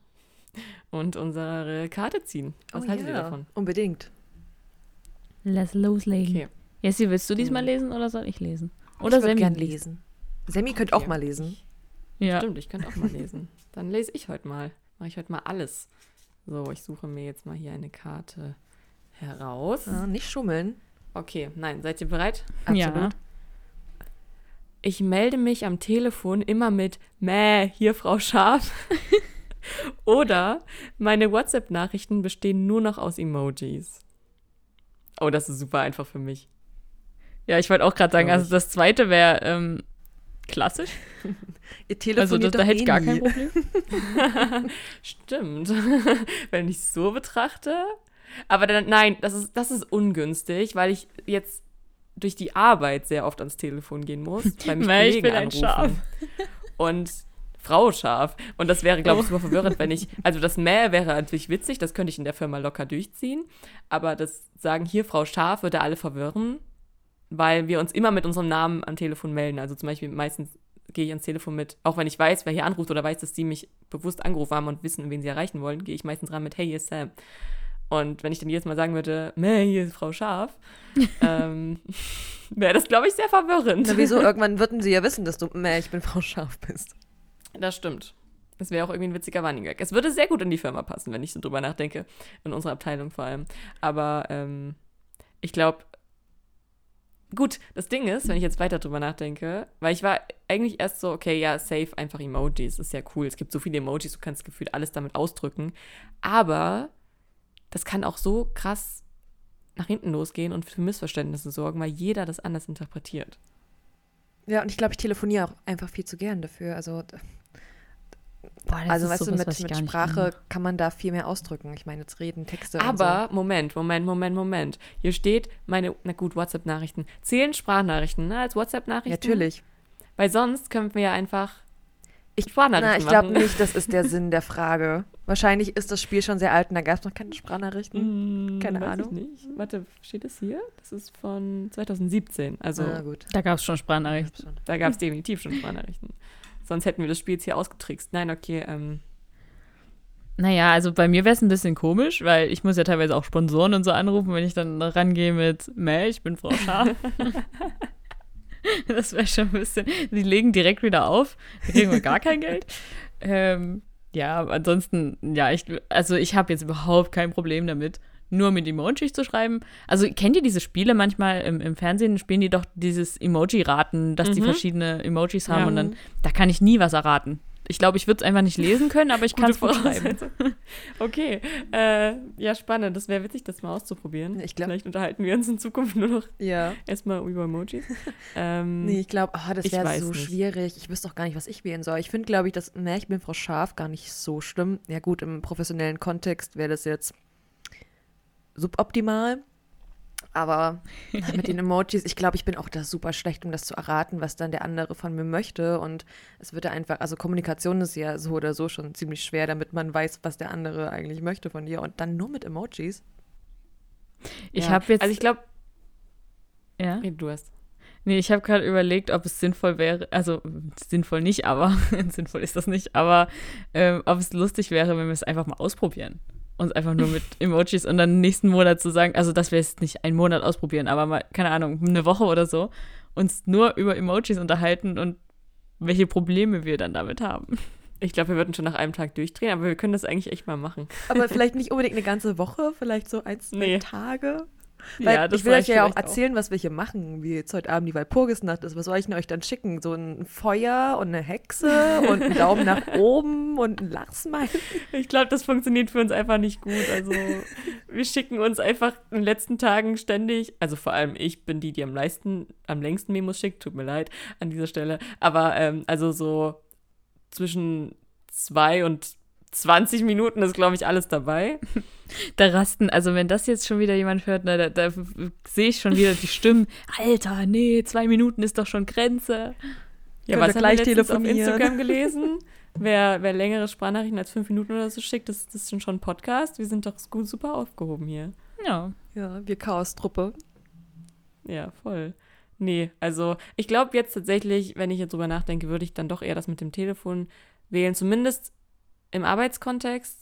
und unsere Karte ziehen. Was Oh haltet ihr ja, davon? Unbedingt. Lass loslegen. Okay. Jessie, willst du diesmal lesen oder soll ich lesen? Oder ich würde Sammy gern lesen. Sammy könnte auch Okay. mal lesen. Ja. Stimmt, ich könnte auch mal lesen. Dann lese ich heute mal. Mache ich heute mal alles. So, ich suche mir jetzt mal hier eine Karte heraus. Ah, nicht schummeln. Okay, nein, seid ihr bereit? Ja. Ich melde mich am Telefon immer mit Mäh, hier Frau Schaf. Oder meine WhatsApp-Nachrichten bestehen nur noch aus Emojis. Oh, das ist super einfach für mich. Ja, ich wollte auch gerade sagen, also das zweite wäre ähm, klassisch. Ihr Also telefoniert da, da doch hätte ich eh gar nie. kein Problem. Stimmt. Wenn ich es so betrachte. Aber dann, nein, das ist, das ist ungünstig, weil ich jetzt durch die Arbeit sehr oft ans Telefon gehen muss, weil mich Weil ich Kollegen bin ein anrufen. Schaf. Und Frau Schaf. Und das wäre, glaube ich, super verwirrend, wenn ich. Also das Mäh wäre natürlich witzig, das könnte ich in der Firma locker durchziehen. Aber das Sagen hier Frau Schaf würde alle verwirren, weil wir uns immer mit unserem Namen am Telefon melden. Also zum Beispiel meistens gehe ich ans Telefon mit, auch wenn ich weiß, wer hier anruft oder weiß, dass sie mich bewusst angerufen haben und wissen, wen sie erreichen wollen, gehe ich meistens ran mit Hey, hier ist Sam. Und wenn ich dann jedes Mal sagen würde, Mäh, hier ist Frau Schaf, ähm, wäre das, glaube ich, sehr verwirrend. Na, wieso? Irgendwann würden sie ja wissen, dass du, meh, ich bin Frau Scharf bist. Das stimmt. Das wäre auch irgendwie ein witziger Running Gag. Es würde sehr gut in die Firma passen, wenn ich so drüber nachdenke. In unserer Abteilung vor allem. Aber ähm, ich glaube, gut, das Ding ist, wenn ich jetzt weiter drüber nachdenke, weil ich war eigentlich erst so, okay, ja, safe, einfach Emojis, ist ja cool. Es gibt so viele Emojis, du kannst gefühlt alles damit ausdrücken. Aber das kann auch so krass nach hinten losgehen und für Missverständnisse sorgen, weil jeder das anders interpretiert. Ja, und ich glaube, ich telefoniere auch einfach viel zu gern dafür. Also, Boah, das also ist weißt du, sowas, mit, was ich mit nicht Sprache kann. kann man da viel mehr ausdrücken. Ich meine, jetzt reden, Texte und Aber, Moment, Moment, Moment, Moment. Hier steht meine, na gut, WhatsApp-Nachrichten. Zählen Sprachnachrichten ne, als so. WhatsApp-Nachrichten? Natürlich. Weil sonst können wir ja einfach Ich- Sprachnachrichten Na, ich glaube nicht, das ist der Sinn der Frage. Wahrscheinlich ist das Spiel schon sehr alt und da gab es noch keine Sprachnachrichten. Mm, Keine weiß Ahnung. Ich nicht. Warte, steht das hier? Das ist von 2017. Also Ah, gut. Da gab es schon Sprachnachrichten. da gab es definitiv schon Sprachnachrichten. Sonst hätten wir das Spiel jetzt hier ausgetrickst. Nein, okay. Ähm, Naja, also bei mir wäre es ein bisschen komisch, weil ich muss ja teilweise auch Sponsoren und so anrufen, wenn ich dann rangehe mit Mel, ich bin Frau Schaf. das wäre schon ein bisschen. Die legen direkt wieder auf. Da kriegen wir gar kein Geld. Ähm, ja, ansonsten, ja, ich, also ich habe jetzt überhaupt kein Problem damit, nur mit Emojis zu schreiben. Also kennt ihr diese Spiele manchmal im, im Fernsehen, spielen die doch dieses Emoji-Raten, dass die Mhm. verschiedene Emojis haben Ja. und dann, da kann ich nie was erraten. Ich glaube, ich würde es einfach nicht lesen können, aber ich kann es gut schreiben. Voraussetzung. Okay. Äh, ja, spannend. Das wäre witzig, das mal auszuprobieren. Ich glaub- Vielleicht unterhalten wir uns in Zukunft nur noch Ja. erstmal über Emojis. ähm, Nee, ich glaube, das Ich wäre weiß so nicht. schwierig. Ich wüsste auch gar nicht, was ich wählen soll. Ich finde, glaube ich, dass, ne, ich bin Frau Scharf gar nicht so schlimm. Ja gut, im professionellen Kontext wäre das jetzt suboptimal. Aber mit den Emojis, ich glaube, ich bin auch da super schlecht, um das zu erraten, was dann der andere von mir möchte. Und es würde einfach, also Kommunikation ist ja so oder so schon ziemlich schwer, damit man weiß, was der andere eigentlich möchte von dir. Und dann nur mit Emojis. Ich ja. habe jetzt. Also ich glaube, ja? du hast. Nee, ich habe gerade überlegt, ob es sinnvoll wäre, also sinnvoll nicht, aber sinnvoll ist das nicht, aber ähm, ob es lustig wäre, wenn wir es einfach mal ausprobieren. Uns einfach nur mit Emojis und dann nächsten Monat zu sagen, also dass wir es nicht einen Monat ausprobieren, aber mal, keine Ahnung, eine Woche oder so, uns nur über Emojis unterhalten und welche Probleme wir dann damit haben. Ich glaube, wir würden schon nach einem Tag durchdrehen, aber wir können das eigentlich echt mal machen. Aber vielleicht nicht unbedingt eine ganze Woche, vielleicht so ein, zwei Nee. Tage. Weil das ich will euch ja auch erzählen, was wir hier machen, wie jetzt heute Abend die Walpurgisnacht ist. Was soll ich denn euch dann schicken? So ein Feuer und eine Hexe und einen Daumen nach oben und ein Lachsmiley? Ich glaube, das funktioniert für uns einfach nicht gut. Also wir schicken uns einfach in den letzten Tagen ständig, also vor allem ich bin die, die am, leisten, am längsten Memos schickt, tut mir leid an dieser Stelle, aber ähm, also so zwischen zwei und 20 Minuten ist, glaube ich, alles dabei. Da rasten, also wenn das jetzt schon wieder jemand hört, ne, da, da sehe ich schon wieder die Stimmen. Alter, nee, zwei Minuten ist doch schon Grenze. Ja, was gleich letztens auf? Instagram gelesen? wer, wer längere Sprachnachrichten als fünf Minuten oder so schickt, das, das ist schon schon ein Podcast. Wir sind doch gut, super aufgehoben hier. Ja. Ja, wir Chaos-Truppe. Ja, voll. Nee, also ich glaube jetzt tatsächlich, wenn ich jetzt drüber nachdenke, würde ich dann doch eher das mit dem Telefon wählen. Zumindest im Arbeitskontext.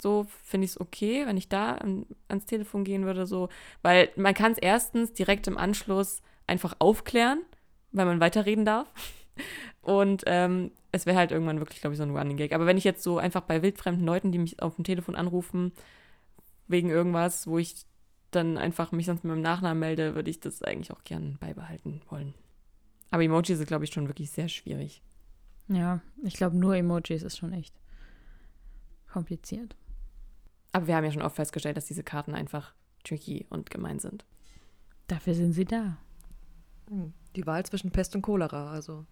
So finde ich es okay, wenn ich da an, ans Telefon gehen würde, so. Weil man kann es erstens direkt im Anschluss einfach aufklären, weil man weiterreden darf. Und ähm, es wäre halt irgendwann wirklich, glaube ich, so ein Running Gag. Aber wenn ich jetzt so einfach bei wildfremden Leuten, die mich auf dem Telefon anrufen, wegen irgendwas, wo ich dann einfach mich sonst mit meinem Nachnamen melde, würde ich das eigentlich auch gern beibehalten wollen. Aber Emojis ist, glaube ich, schon wirklich sehr schwierig. Ja, ich glaube, nur Emojis ist schon echt kompliziert. Aber wir haben ja schon oft festgestellt, dass diese Karten einfach tricky und gemein sind. Dafür sind sie da. Hm, Die Wahl zwischen Pest und Cholera, also.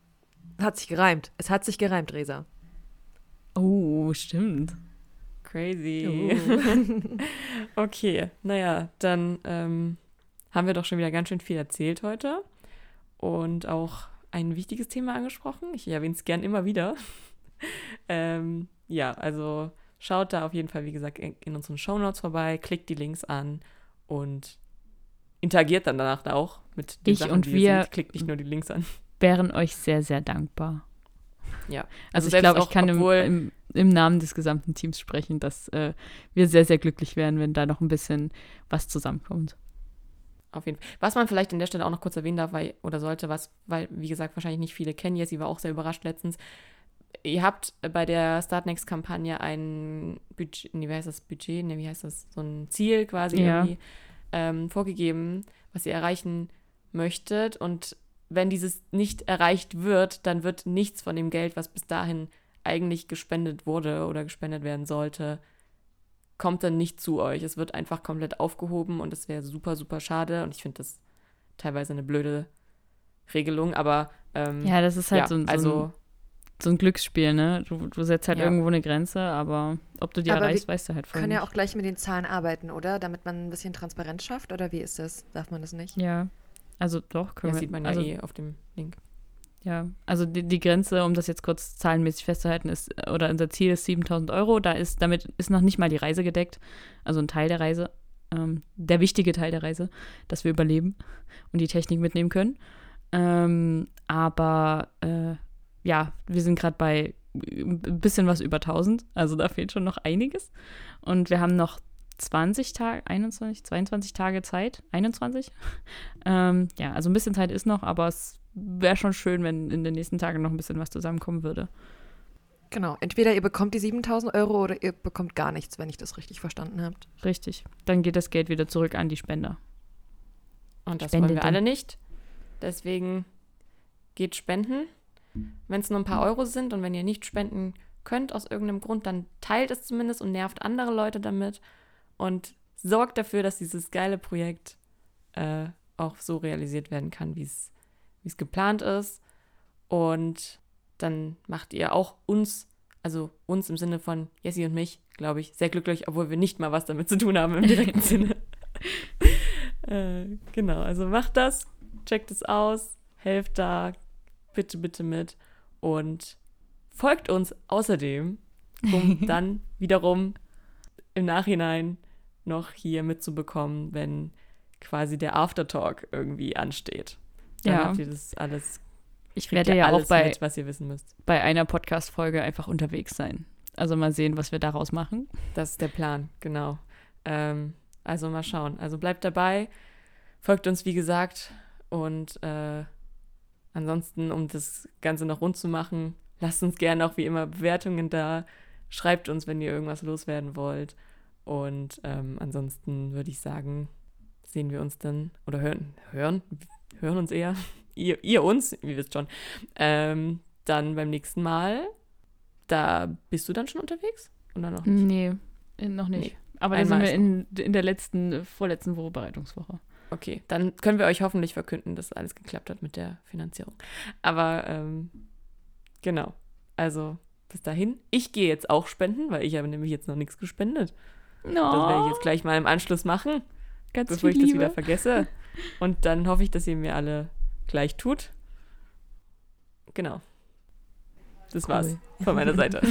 Hat sich gereimt. Es hat sich gereimt, Resa. Oh, stimmt. Crazy. okay, naja, dann ähm, haben wir doch schon wieder ganz schön viel erzählt heute und auch ein wichtiges Thema angesprochen. Ich erwähne es gern immer wieder. ähm, ja, also schaut da auf jeden Fall, wie gesagt, in, in unseren Shownotes vorbei, klickt die Links an und interagiert dann danach auch mit den Ich Sachen, und die wir- seht. Klickt nicht nur die Links an. Wären euch sehr, sehr dankbar. Ja. Also, ich selbst glaube, ich kann im, im, im Namen des gesamten Teams sprechen, dass äh, wir sehr, sehr glücklich wären, wenn da noch ein bisschen was zusammenkommt. Auf jeden Fall. Was man vielleicht an der Stelle auch noch kurz erwähnen darf, weil, oder sollte, was, weil, wie gesagt, wahrscheinlich nicht viele kennen. Jessie war auch sehr überrascht letztens. Ihr habt bei der Startnext-Kampagne ein Budget, nee, wie heißt das Budget? Nee, wie heißt das? So ein Ziel quasi Ja. irgendwie ähm, vorgegeben, was ihr erreichen möchtet. Und wenn dieses nicht erreicht wird, dann wird nichts von dem Geld, was bis dahin eigentlich gespendet wurde oder gespendet werden sollte, kommt dann nicht zu euch. Es wird einfach komplett aufgehoben und es wäre super, super schade. Und ich finde das teilweise eine blöde Regelung, aber ähm, Ja, das ist halt ja, so, so, also ein, so ein Glücksspiel, ne? Du, du setzt halt Ja. irgendwo eine Grenze, aber ob du die Aber wir erreichst, weißt du halt vorher Können ja nicht. auch gleich mit den Zahlen arbeiten, oder? Damit man ein bisschen Transparenz schafft, oder wie ist das? Darf man das nicht? Ja, also doch, können das wir. sieht man ja also, eh auf dem Link. Ja, also die, die Grenze, um das jetzt kurz zahlenmäßig festzuhalten, ist, oder unser Ziel ist 7000 Euro. Da ist, damit ist noch nicht mal die Reise gedeckt. Also ein Teil der Reise, ähm, der wichtige Teil der Reise, dass wir überleben und die Technik mitnehmen können. Ähm, aber äh, ja, wir sind gerade bei ein bisschen was über 1000. Also da fehlt schon noch einiges. Und wir haben noch 20 Tage, 21, 22 Tage Zeit. 21? ähm, ja, also ein bisschen Zeit ist noch, aber es wäre schon schön, wenn in den nächsten Tagen noch ein bisschen was zusammenkommen würde. Genau. Entweder ihr bekommt die 7000 Euro oder ihr bekommt gar nichts, wenn ich das richtig verstanden habt. Richtig. Dann geht das Geld wieder zurück an die Spender. Und das Spendete. wollen wir alle nicht. Deswegen geht spenden. Wenn es nur ein paar Euro sind und wenn ihr nicht spenden könnt aus irgendeinem Grund, dann teilt es zumindest und nervt andere Leute damit und sorgt dafür, dass dieses geile Projekt äh, auch so realisiert werden kann, wie es geplant ist. Und dann macht ihr auch uns, also uns im Sinne von Jessie und mich, glaube ich, sehr glücklich, obwohl wir nicht mal was damit zu tun haben im direkten Sinne. äh, genau, also macht das, checkt es aus, helft da bitte, bitte mit und folgt uns außerdem, um dann wiederum im Nachhinein noch hier mitzubekommen, wenn quasi der Aftertalk irgendwie ansteht. Dann Ja. habt ihr das alles, Ich werde ja auch bei, mit, was ihr wissen müsst. bei einer Podcast-Folge einfach unterwegs sein. Also mal sehen, was wir daraus machen. Das ist der Plan, genau. Ähm, also mal schauen. Also bleibt dabei, folgt uns wie gesagt und äh, ansonsten, um das Ganze noch rund zu machen, lasst uns gerne auch wie immer Bewertungen da. Schreibt uns, wenn ihr irgendwas loswerden wollt. Und ähm, ansonsten würde ich sagen, sehen wir uns dann oder hören, hören, hören uns eher, ihr, ihr uns, ihr wisst schon, ähm, dann beim nächsten Mal. Da bist du dann schon unterwegs? Oder noch nicht? Nee, noch nicht. Nee. Aber da Einmal sind wir in, in der letzten, vorletzten Vorbereitungswoche. Okay, dann können wir euch hoffentlich verkünden, dass alles geklappt hat mit der Finanzierung. Aber ähm, genau, also bis dahin. Ich gehe jetzt auch spenden, weil ich habe nämlich jetzt noch nichts gespendet. Das werde ich jetzt gleich mal im Anschluss machen, ganz bevor ich das Liebe. wieder vergesse. Und dann hoffe ich, dass ihr mir alle gleich tut. Genau. Das Cool. war's von meiner Seite.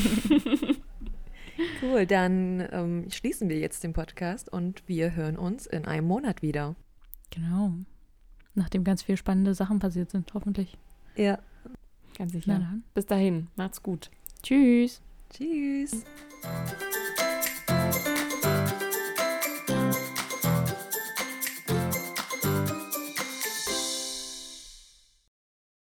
Cool, dann ähm, schließen wir jetzt den Podcast und wir hören uns in einem Monat wieder. Genau. Nachdem ganz viel spannende Sachen passiert sind, hoffentlich. Ja. Ganz Na sicher. dann. Bis dahin, macht's gut. Tschüss. Tschüss.